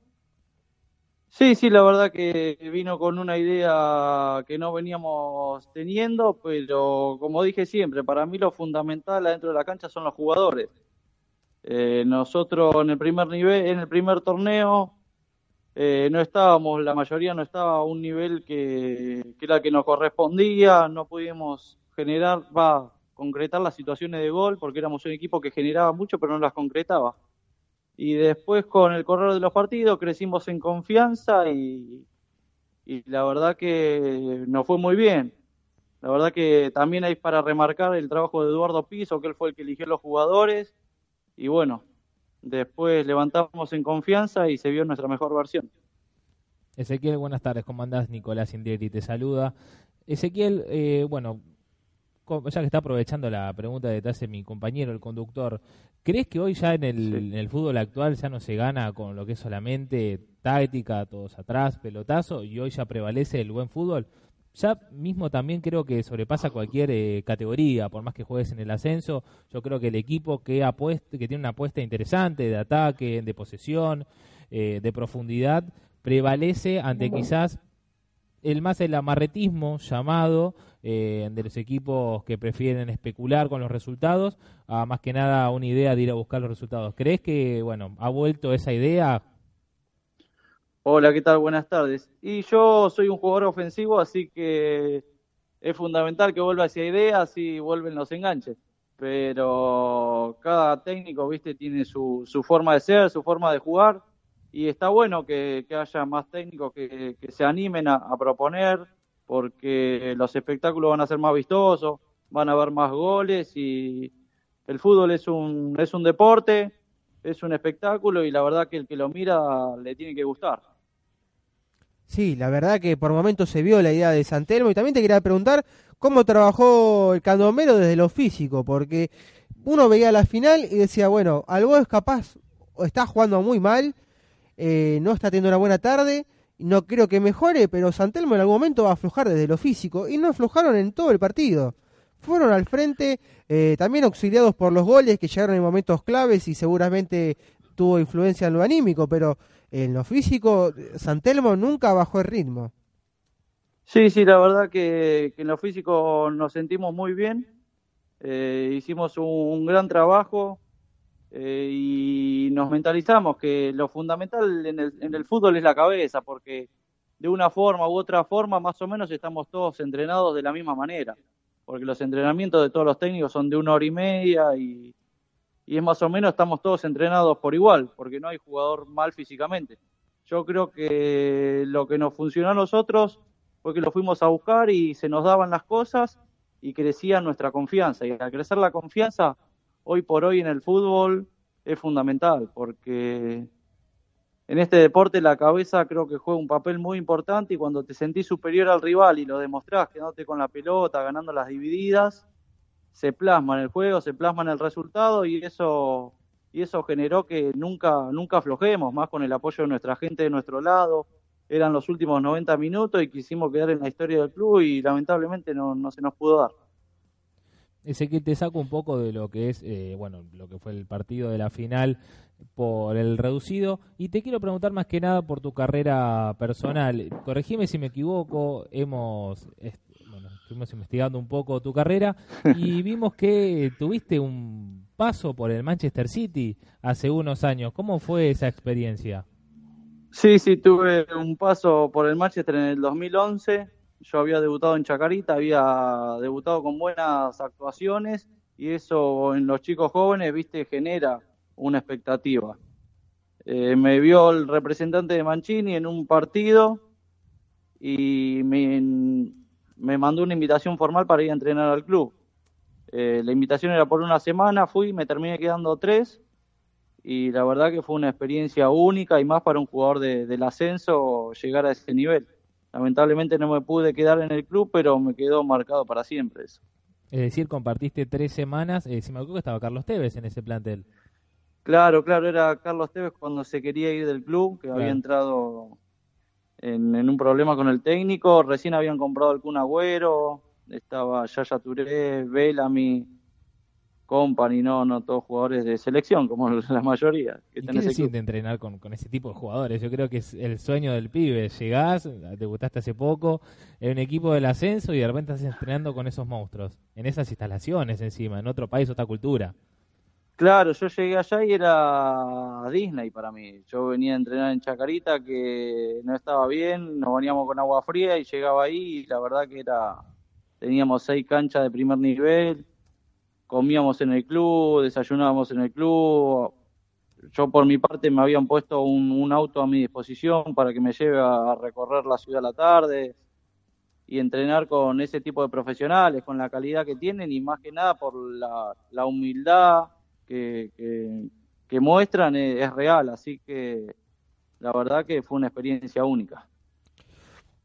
Sí, sí, la verdad que vino con una idea que no veníamos teniendo, pero como dije siempre, para mí lo fundamental adentro de la cancha son los jugadores. Eh, nosotros en el primer nivel, en el primer torneo, eh, no estábamos, la mayoría no estaba a un nivel que, era que nos correspondía, no pudimos generar, va, concretar las situaciones de gol, porque éramos un equipo que generaba mucho, pero no las concretaba. Y después con el correr de los partidos crecimos en confianza y, y la verdad que nos fue muy bien. La verdad que también hay para remarcar el trabajo de Eduardo Piso, que él fue el que eligió los jugadores. Y bueno, después levantamos en confianza y se vio nuestra mejor versión. Ezequiel, buenas tardes, ¿cómo andás? Nicolás Indieri te saluda. Ezequiel, eh, bueno, ya que está aprovechando la pregunta que te hace mi compañero, el conductor, ¿crees que hoy ya en el, Sí. en el fútbol actual ya no se gana con lo que es solamente táctica, todos atrás, pelotazo, y hoy ya prevalece el buen fútbol? Ya mismo también creo que sobrepasa cualquier eh, categoría, por más que juegues en el ascenso, yo creo que el equipo que, apuesta, que tiene una apuesta interesante de ataque, de posesión, eh, de profundidad, prevalece ante quizás el más el amarretismo llamado eh, de los equipos que prefieren especular con los resultados a más que nada una idea de ir a buscar los resultados. ¿Crees que bueno ha vuelto esa idea? Hola, ¿qué tal? Buenas tardes. Y yo soy un jugador ofensivo, así que es fundamental que vuelva esa idea, así vuelven los enganches. Pero cada técnico, viste, tiene su, su forma de ser, su forma de jugar, y está bueno que, haya más técnicos que, se animen a, a proponer porque los espectáculos van a ser más vistosos, van a haber más goles y el fútbol es un, es un deporte, es un espectáculo y la verdad que el que lo mira le tiene que gustar. Sí, la verdad que por momentos se vio la idea de Santelmo y también te quería preguntar cómo trabajó el candomero desde lo físico, porque uno veía la final y decía, bueno, algo es capaz, o está jugando muy mal, eh, no está teniendo una buena tarde, no creo que mejore, pero Santelmo en algún momento va a aflojar desde lo físico y no aflojaron en todo el partido. Fueron al frente, eh, también auxiliados por los goles que llegaron en momentos claves y seguramente tuvo influencia en lo anímico, pero en lo físico, Santelmo nunca bajó el ritmo. Sí, sí, la verdad que, en lo físico nos sentimos muy bien. Eh, hicimos un, gran trabajo eh, y nos mentalizamos que lo fundamental en el, en el fútbol es la cabeza, porque de una forma u otra forma, más o menos estamos todos entrenados de la misma manera, porque los entrenamientos de todos los técnicos son de una hora y media y, y es más o menos estamos todos entrenados por igual, porque no hay jugador mal físicamente. Yo creo que lo que nos funcionó a nosotros fue que lo fuimos a buscar y se nos daban las cosas y crecía nuestra confianza. Y al crecer la confianza, hoy por hoy en el fútbol es fundamental, porque en este deporte la cabeza creo que juega un papel muy importante y cuando te sentís superior al rival y lo demostrás quedándote con la pelota, ganando las divididas, se plasma en el juego, se plasma en el resultado y eso y eso generó que nunca nunca aflojemos, más con el apoyo de nuestra gente de nuestro lado. Eran los últimos 90 minutos y quisimos quedar en la historia del club y lamentablemente no, no se nos pudo dar. Ese que te saco un poco de lo que es, eh, bueno, lo que fue el partido de la final por el reducido y te quiero preguntar más que nada por tu carrera personal. Corregime si me equivoco, hemos estuvimos investigando un poco tu carrera y vimos que tuviste un paso por el Manchester City hace unos años. ¿Cómo fue esa experiencia? Sí, sí, tuve un paso por el Manchester en el 2011. Yo había debutado en Chacarita, había debutado con buenas actuaciones y eso en los chicos jóvenes, viste, genera una expectativa. Eh, me vio el representante de Mancini en un partido y me, mandó una invitación formal para ir a entrenar al club. Eh, la invitación era por una semana, fui, me terminé quedando tres y la verdad que fue una experiencia única y más para un jugador del ascenso llegar a ese nivel. Lamentablemente no me pude quedar en el club, pero me quedó marcado para siempre eso. Es decir, compartiste tres semanas, eh, si me acuerdo que estaba Carlos Tevez en ese plantel. Claro, claro, era Carlos Tevez cuando se quería ir del club, que había entrado en, un problema con el técnico. Recién habían comprado algún Agüero, estaba Yaya Touré, Bellamy, Company, no, no todos jugadores de selección, como la mayoría. Que ¿Y qué se siente entrenar con, con, ese tipo de jugadores? Yo creo que es el sueño del pibe. Llegás, debutaste hace poco, en un equipo del ascenso y de repente estás entrenando con esos monstruos, en esas instalaciones encima, en otro país, otra cultura. Claro, yo llegué allá y era Disney para mí. Yo venía a entrenar en Chacarita que no estaba bien, nos veníamos con agua fría y llegaba ahí y la verdad que era, teníamos seis canchas de primer nivel, comíamos en el club, desayunábamos en el club. Yo por mi parte me habían puesto un, auto a mi disposición para que me lleve a recorrer la ciudad a la tarde y entrenar con ese tipo de profesionales, con la calidad que tienen y más que nada por la, la humildad que, que, muestran es, real, así que la verdad que fue una experiencia única.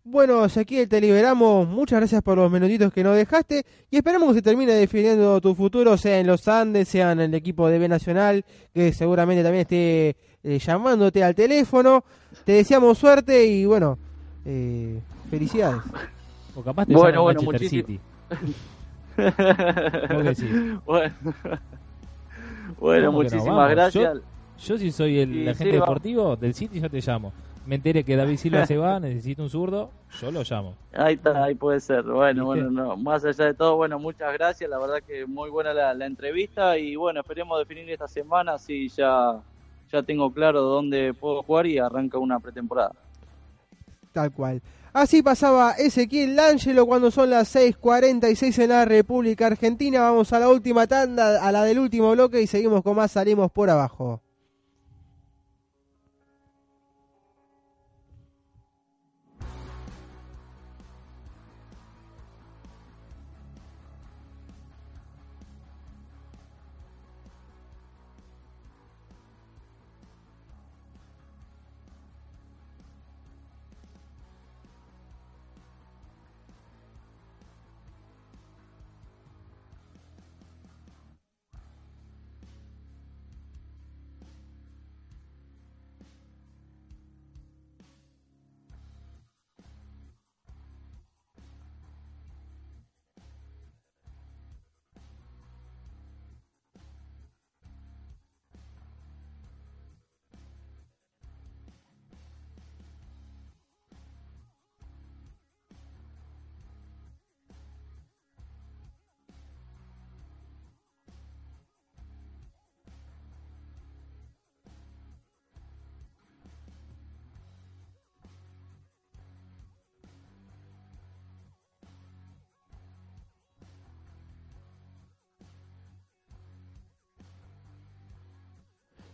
Bueno, Ezequiel, te liberamos. Muchas gracias por los minutitos que nos dejaste y esperamos que se termine definiendo tu futuro, sea en los Andes, sea en el equipo de B Nacional, que seguramente también esté eh, llamándote al teléfono. Te deseamos suerte y bueno, eh, felicidades. O capaz te bueno, bueno, Manchester City. bueno. Bueno, muchísimas gracias. Yo, si soy el agente deportivo del City, yo te llamo. Me enteré que David Silva se va, necesito un zurdo, yo lo llamo. Ahí está, ahí puede ser. Bueno, bueno, no. Más allá de todo, bueno, muchas gracias. La verdad que muy buena la, la entrevista y bueno, esperemos definir esta semana si ya, ya tengo claro dónde puedo jugar y arranca una pretemporada. Tal cual. Así pasaba Ezequiel Langelo cuando son las 6.46 en la República Argentina. Vamos a la última tanda, a la del último bloque y seguimos con más Salimos por abajo.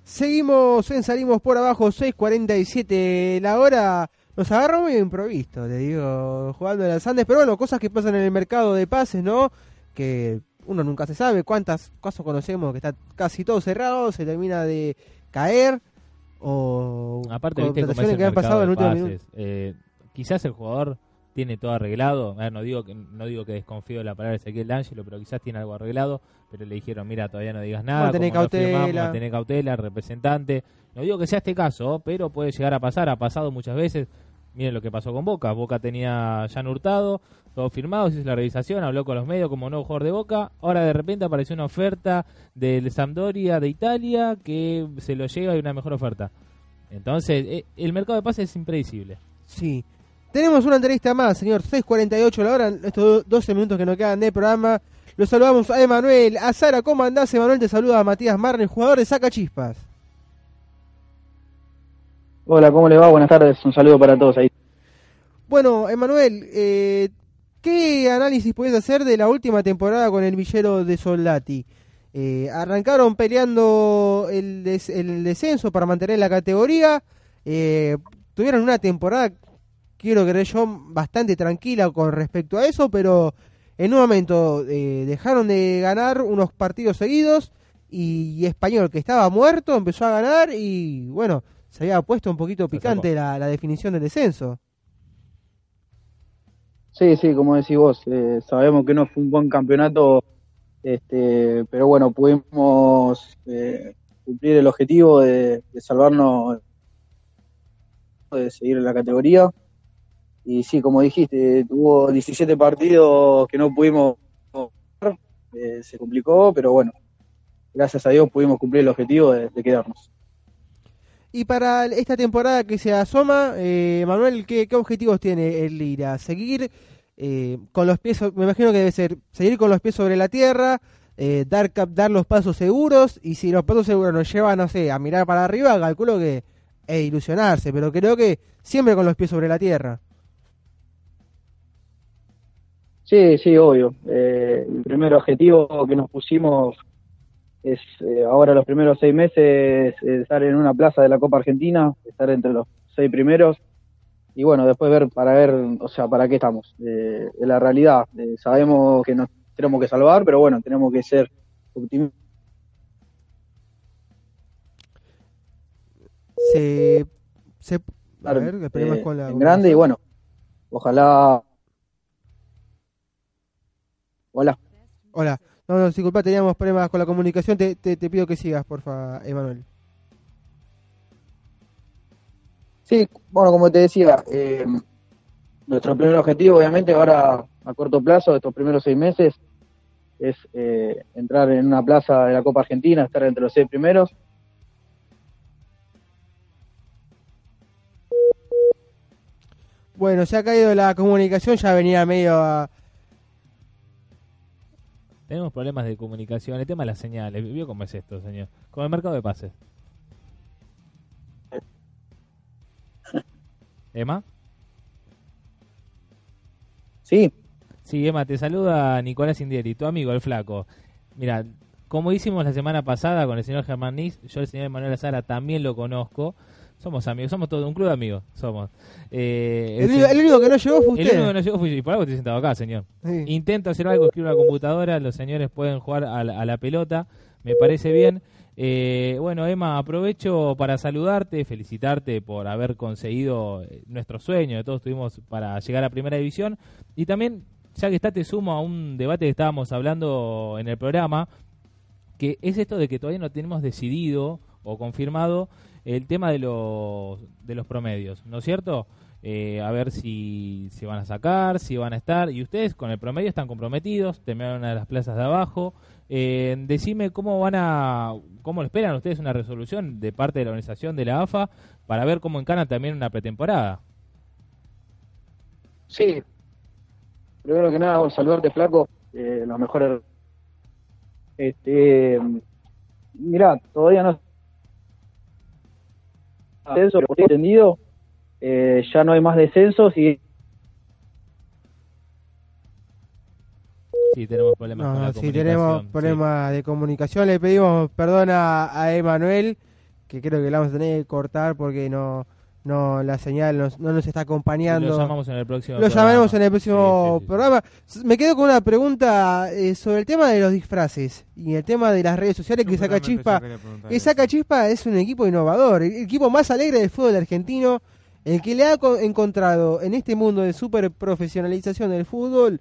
Seguimos en Salimos por Abajo, 6.47 la hora. Nos agarró muy improvisto, te digo, jugando en las Andes. Pero bueno, cosas que pasan en el mercado de pases, ¿no? Que uno nunca se sabe cuántas casos conocemos que está casi todo cerrado, se termina de caer. O Aparte, viste cómo es el que han pasado en el mercado último de minuto. pases. Eh, quizás el jugador tiene todo arreglado. Ver, no digo que no digo que desconfío de la palabra de Ezequiel D'Angelo, pero quizás tiene algo arreglado. Pero le dijeron, mira, todavía no digas nada. No cautela. firmamos, mantené cautela, representante. No digo que sea este caso, pero puede llegar a pasar. Ha pasado muchas veces. Miren lo que pasó con Boca. Boca tenía ya Hurtado, todo firmado, se hizo la revisación, habló con los medios como nuevo jugador de Boca. Ahora de repente apareció una oferta del Sampdoria de Italia que se lo llega y una mejor oferta. Entonces, eh, el mercado de pases es impredecible. Sí. Tenemos una entrevista más, señor. 6.48 la hora, estos 12 minutos que nos quedan de programa. Los saludamos a Emanuel, a Sara, ¿cómo andás? Emanuel te saluda a Matías Marne, jugador de Saca Chispas. Hola, ¿cómo le va? Buenas tardes, un saludo para todos ahí. Bueno, Emanuel, eh, ¿qué análisis puedes hacer de la última temporada con el villero de Soldati? Eh, arrancaron peleando el, des- el descenso para mantener la categoría. eh, tuvieron una temporada, quiero creer yo, bastante tranquila con respecto a eso, pero en un momento eh, dejaron de ganar unos partidos seguidos y, y Español, que estaba muerto, empezó a ganar y bueno, se había puesto un poquito picante la, la definición del descenso. Sí, sí, como decís vos, eh, sabemos que no fue un buen campeonato, este, pero bueno, pudimos eh, cumplir el objetivo de, de salvarnos, de seguir en la categoría. Y sí, como dijiste, tuvo 17 partidos que no pudimos eh, se complicó, pero bueno, gracias a Dios pudimos cumplir el objetivo de, quedarnos. Y para esta temporada que se asoma, eh, Manuel, ¿qué, qué objetivos tiene el Lira? ¿Seguir eh, con los pies, me imagino que debe ser, seguir con los pies sobre la tierra, eh, dar, dar los pasos seguros, y si los pasos seguros nos llevan, no sé, a mirar para arriba, calculo que e ilusionarse, pero creo que siempre con los pies sobre la tierra. Sí, sí, obvio. Eh, el primer objetivo que nos pusimos es eh, ahora los primeros seis meses eh, estar en una plaza de la Copa Argentina, estar entre los seis primeros y bueno, después ver para ver, o sea, para qué estamos. Eh, en la realidad, eh, sabemos que nos tenemos que salvar, pero bueno, tenemos que ser optimistas. Se, se, a ver, esperemos eh, con la en grande y bueno, ojalá. Hola. Hola, no, no, disculpa, teníamos problemas con la comunicación, te, te, te pido que sigas, porfa, Emanuel. Sí, bueno, como te decía, eh, nuestro primer objetivo, obviamente, ahora a corto plazo, estos primeros seis meses, es eh, entrar en una plaza de la Copa Argentina, estar entre los seis primeros. Bueno, se ha caído la comunicación, ya venía medio a... Tenemos problemas de comunicación, el tema de las señales. ¿Vio cómo es esto, señor? Con el mercado de pases. ¿Emma? Sí, Sí, Emma, te saluda Nicolás Indieri, tu amigo, el flaco. Mira, como hicimos la semana pasada con el señor Germán Nis, yo el señor Manuel Azara también lo conozco. Somos amigos, somos todo un club de amigos, somos. Eh, El, único- el único que no llegó fue el usted. único que no llegó fui yo, y por algo estoy sentado acá, señor. Sí. Intento hacer algo, escribo en la computadora, los señores pueden jugar a la, a la pelota, me parece bien. Eh, bueno, Emma, aprovecho para saludarte, felicitarte por haber conseguido eh, nuestro sueño, de todos tuvimos para llegar a Primera División. Y también, ya que está, te sumo a un debate que estábamos hablando en el programa, que es esto de que todavía no tenemos decidido o confirmado el tema de los, de los promedios, ¿no es cierto? Eh, a ver si se van a sacar, si van a estar. Y ustedes con el promedio están comprometidos, terminaron una de las plazas de abajo. Eh, decime cómo van a, cómo esperan ustedes una resolución de parte de la organización de la AFA para ver cómo encaran también una pretemporada. sí. Primero que nada, saludarte, flaco. Eh, los mejores. Este, mira, todavía no. Descenso, por lo que he entendido, eh, ya no hay más descensos y Sí, tenemos problemas No, con la no, sí, tenemos sí. problemas de comunicación. Le pedimos perdón a, a Emanuel que creo que la vamos a tener que cortar porque no no la señal nos- no nos está acompañando. Lo llamamos en el próximo Lo programa. llamaremos en el próximo Sí, sí, sí. programa. Me quedo con una pregunta eh, sobre el tema de los disfraces y el tema de las redes sociales que saca Chispa. Que saca Chispa es un equipo innovador, el equipo más alegre del fútbol argentino, el que le ha co- encontrado en este mundo de super profesionalización del fútbol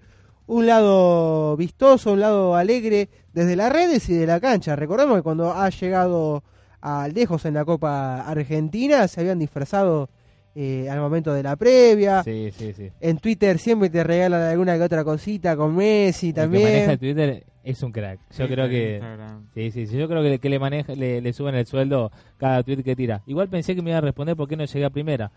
un lado vistoso, un lado alegre desde las redes y de la cancha. Recordemos que cuando ha llegado a lejos en la Copa Argentina se habían disfrazado eh, al momento de la previa. Sí, sí, sí. En Twitter siempre te regalan alguna que otra cosita con Messi El que maneja también. Twitter es un crack. Yo Sí, creo que... Instagram. Sí, sí, sí, yo creo que, que le, maneja, le, le suben el sueldo cada tweet que tira. Igual pensé que me iba a responder por qué no llegué a primera.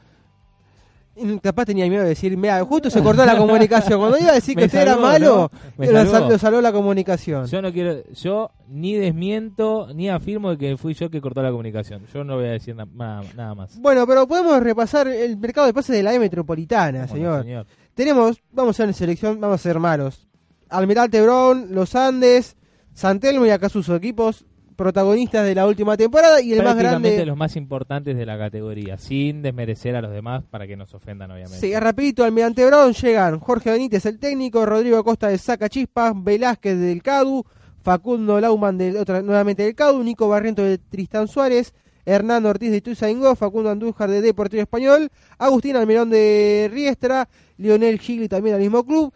Y Capaz tenía miedo de decir, mira, justo se cortó la comunicación. Cuando iba a decir que usted era malo, ¿no? Lo, sal- salvó. lo salvó la comunicación. Yo no quiero, yo ni desmiento ni afirmo de que fui yo que cortó la comunicación. Yo no voy a decir na- nada, nada más. Bueno, pero podemos repasar el mercado de pases de la E metropolitana, Bueno, señor. señor. Tenemos, vamos a en selección, vamos a ser malos. Almirante Brown, Los Andes, San Telmo y Acasuso, equipos protagonistas de la última temporada y el más grande. los más importantes de la categoría, sin desmerecer a los demás para que nos ofendan, obviamente. Sí, rapidito, Almirante Brown llegan Jorge Benítez, el técnico, Rodrigo Acosta de Saca Chispas, Velázquez del CADU, Facundo Lauman del, otra, nuevamente del CADU, Nico Barriento de Tristán Suárez, Hernando Ortiz de Ituzaingó, Facundo Andújar de Deportivo Español, Agustín Almirón de Riestra, Lionel Gigli también al mismo club,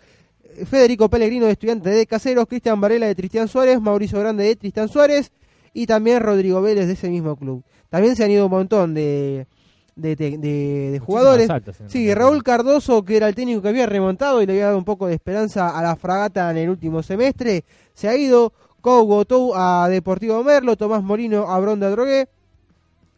Federico Pellegrino de Estudiantes de Caseros, Cristian Varela de Tristian Suárez, Mauricio Grande de Tristán Suárez y también Rodrigo Vélez de ese mismo club. También se han ido un montón de, de, de- jugadores. altas Sí, Raúl Cardoso, que era el técnico que había remontado y le había dado un poco de esperanza a la fragata en el último semestre, se ha ido. Kou a Deportivo Merlo, Tomás Molino a Bronda Drogué,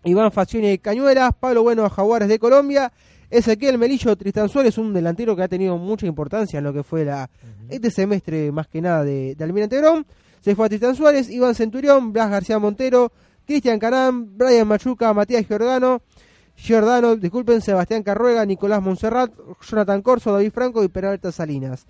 Iván Facione de Cañuelas, Pablo Bueno a Jaguares de Colombia, Ezequiel Melillo Tristan Suárez, un delantero que ha tenido mucha importancia en lo que fue la, este semestre más que nada de, de Almirante Brown. Se fue a Tristan Suárez, Iván Centurión, Blas García Montero, Cristian Canán, Brian Machuca, Matías Giordano, Giordano, disculpen, Sebastián Carruega, Nicolás Monserrat, Jonathan Corso, David Franco y Peralta Salinas.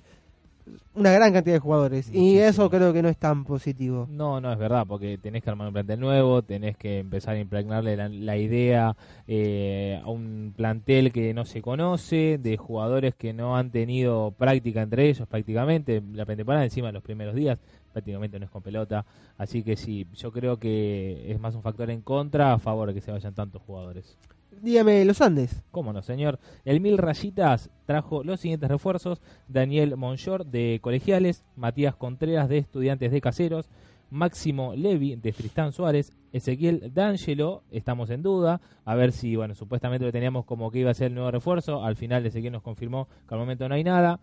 Una gran cantidad de jugadores. Y eso creo que no es tan positivo. No, no es verdad, porque tenés que armar un plantel nuevo, tenés que empezar a impregnarle la, la idea eh, a un plantel que no se conoce, de jugadores que no han tenido práctica entre ellos prácticamente. La pretemporada encima de los primeros días prácticamente no es con pelota, así que sí, yo creo que es más un factor en contra a favor de que se vayan tantos jugadores. Dígame, los Andes. ¿Cómo no, señor? El Mil Rayitas trajo los siguientes refuerzos: Daniel Monchor de Colegiales, Matías Contreras de Estudiantes de Caseros, Máximo Levi de Tristán Suárez, Ezequiel D'Angelo, estamos en duda, a ver si, bueno, supuestamente lo teníamos como que iba a ser el nuevo refuerzo, al final Ezequiel nos confirmó que al momento no hay nada.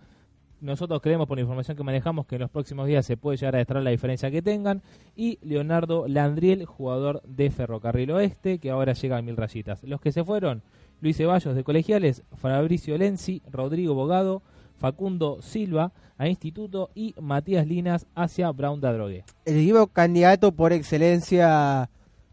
Nosotros creemos por la información que manejamos que en los próximos días se puede llegar a extraer la diferencia que tengan. Y Leonardo Landriel, jugador de Ferrocarril Oeste, que ahora llega a Mil Rayitas. Los que se fueron, Luis Ceballos de Colegiales, Fabricio Lenzi, Rodrigo Bogado, Facundo Silva a Instituto y Matías Linas hacia Brown da Drogue. El equipo candidato por excelencia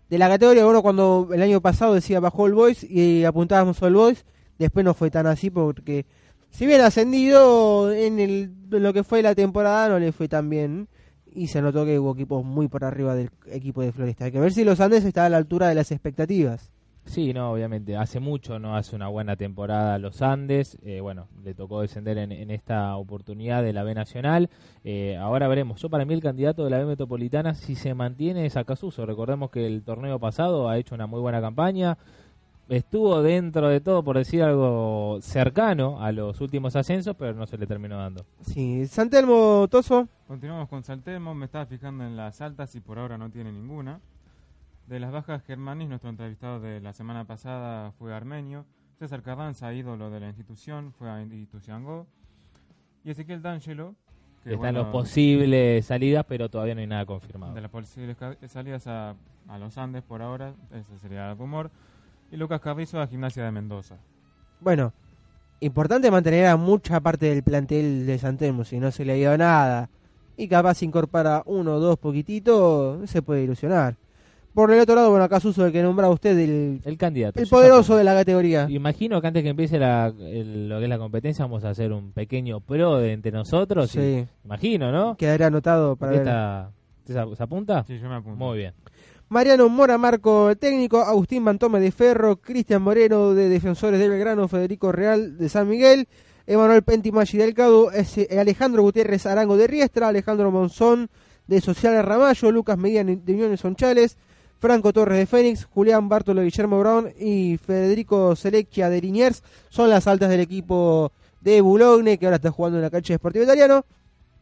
de la categoría. Bueno, cuando el año pasado decía bajó el Boys y apuntábamos al Boys, después no fue tan así porque si bien ascendido en, el, lo que fue la temporada no le fue tan bien y se notó que hubo equipos muy por arriba del equipo de Floresta. Hay que ver si los Andes está a la altura de las expectativas. Sí, no, obviamente. Hace mucho no hace una buena temporada los Andes. Eh, bueno, le tocó descender en, en esta oportunidad de la B Nacional. Eh, ahora veremos. Yo para mí el candidato de la B Metropolitana, si se mantiene, es Acasuso. Recordemos que el torneo pasado ha hecho una muy buena campaña. Estuvo dentro de todo, por decir algo, cercano a los últimos ascensos, pero no se le terminó dando. Sí, Santelmo Toso. Continuamos con Saltemo, me estaba fijando en las altas y por ahora no tiene ninguna. De las bajas Germanis, nuestro entrevistado de la semana pasada fue armenio. César Carranza, ídolo de la institución, fue a Institución Go. Y Ezequiel D'Angelo, que Están bueno, los posibles salidas, pero todavía no hay nada confirmado. de las posibles salidas a, a los Andes por ahora, ese sería el rumor. Y Lucas Carrizo a Gimnasia de Mendoza. Bueno, importante mantener a mucha parte del plantel de Santelmo, si no se le ha ido nada. Y capaz incorpora uno o dos poquititos, se puede ilusionar. Por el otro lado, bueno, acá Suso, el que nombraba usted, el, El candidato. el poderoso de la categoría. Imagino que antes que empiece la, el- lo que es la competencia vamos a hacer un pequeño pro de entre nosotros. y- Sí, imagino, ¿no? quedaría anotado para ver. esta ¿Usted se, se apunta? Sí, yo me apunto. Muy bien. Mariano Mora Marco, técnico, Agustín Mantome de Ferro, Cristian Moreno de Defensores del Belgrano, Federico Real de San Miguel, Emanuel Penti Maggi del Cadu, ese- Alejandro Gutiérrez Arango de Riestra, Alejandro Monzón de Social Ramallo, Lucas Medina de Uniones Sonchales, Franco Torres de Fénix, Julián Bartolo Guillermo Brown y Federico Selecchia de Liniers son las altas del equipo de Boulogne que ahora está jugando en la cancha de Sportivo Italiano.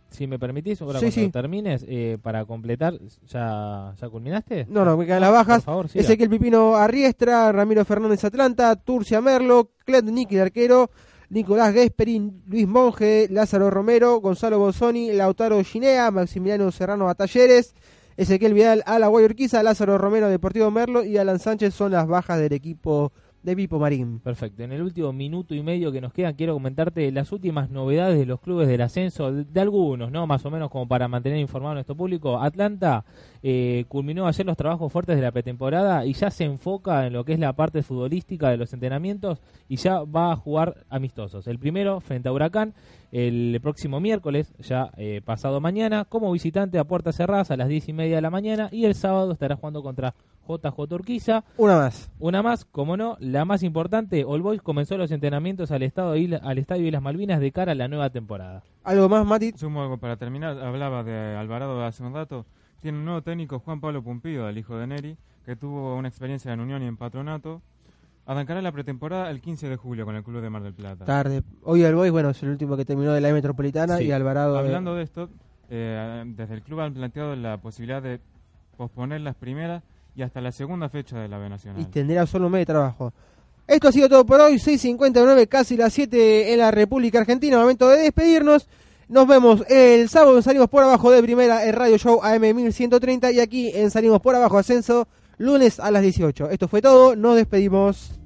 Si me permitís, ahora Sí, cuando sí. termines, eh, para completar, ¿ya, ¿ya culminaste? No, no, me quedan las bajas. Por favor, siga. Ezequiel Pipino Arriestra, Ramiro Fernández Atlanta, Turcia Merlo, Clet Nicky de arquero, Nicolás Gesperín, Luis Monge, Lázaro Romero, Gonzalo Bosoni, Lautaro Ginea, Maximiliano Serrano a Talleres, Ezequiel Vidal a la Urquiza, Lázaro Romero Deportivo Merlo y Alan Sánchez son las bajas del equipo de Pipo Marín. Perfecto. En el último minuto y medio que nos queda, quiero comentarte las últimas novedades de los clubes del ascenso, de, de algunos, ¿no? Más o menos como para mantener informado a nuestro público. Atlanta eh, culminó ayer los trabajos fuertes de la pretemporada y ya se enfoca en lo que es la parte futbolística de los entrenamientos y ya va a jugar amistosos. El primero frente a Huracán el próximo miércoles, ya eh, pasado mañana, como visitante a puertas cerradas a las 10 y media de la mañana y el sábado estará jugando contra JJ Urquiza. Una más. Una más, como no, la más importante, All Boys comenzó los entrenamientos al, estado de Isla- al Estadio Islas Malvinas de cara a la nueva temporada. ¿Algo más, Mati? Sumo algo para terminar. Hablaba de Alvarado hace un rato. Tiene un nuevo técnico, Juan Pablo Pumpido, el hijo de Neri, que tuvo una experiencia en Unión y en Patronato. Arrancará la pretemporada el 15 de julio con el Club de Mar del Plata. Tarde. Hoy el Boys, bueno, es el último que terminó de la Metropolitana Sí. y Alvarado. de- Hablando de esto, eh, desde el club han planteado la posibilidad de posponer las primeras y hasta la segunda fecha de la B Nacional. y tendrá solo un mes de trabajo. Esto ha sido todo por hoy, 6.59, casi las 7 en la República Argentina, momento de despedirnos. Nos vemos el sábado en Salimos por Abajo de Primera, el Radio Show AM 1130 y aquí en Salimos por Abajo Ascenso, lunes a las 18. Esto fue todo, nos despedimos.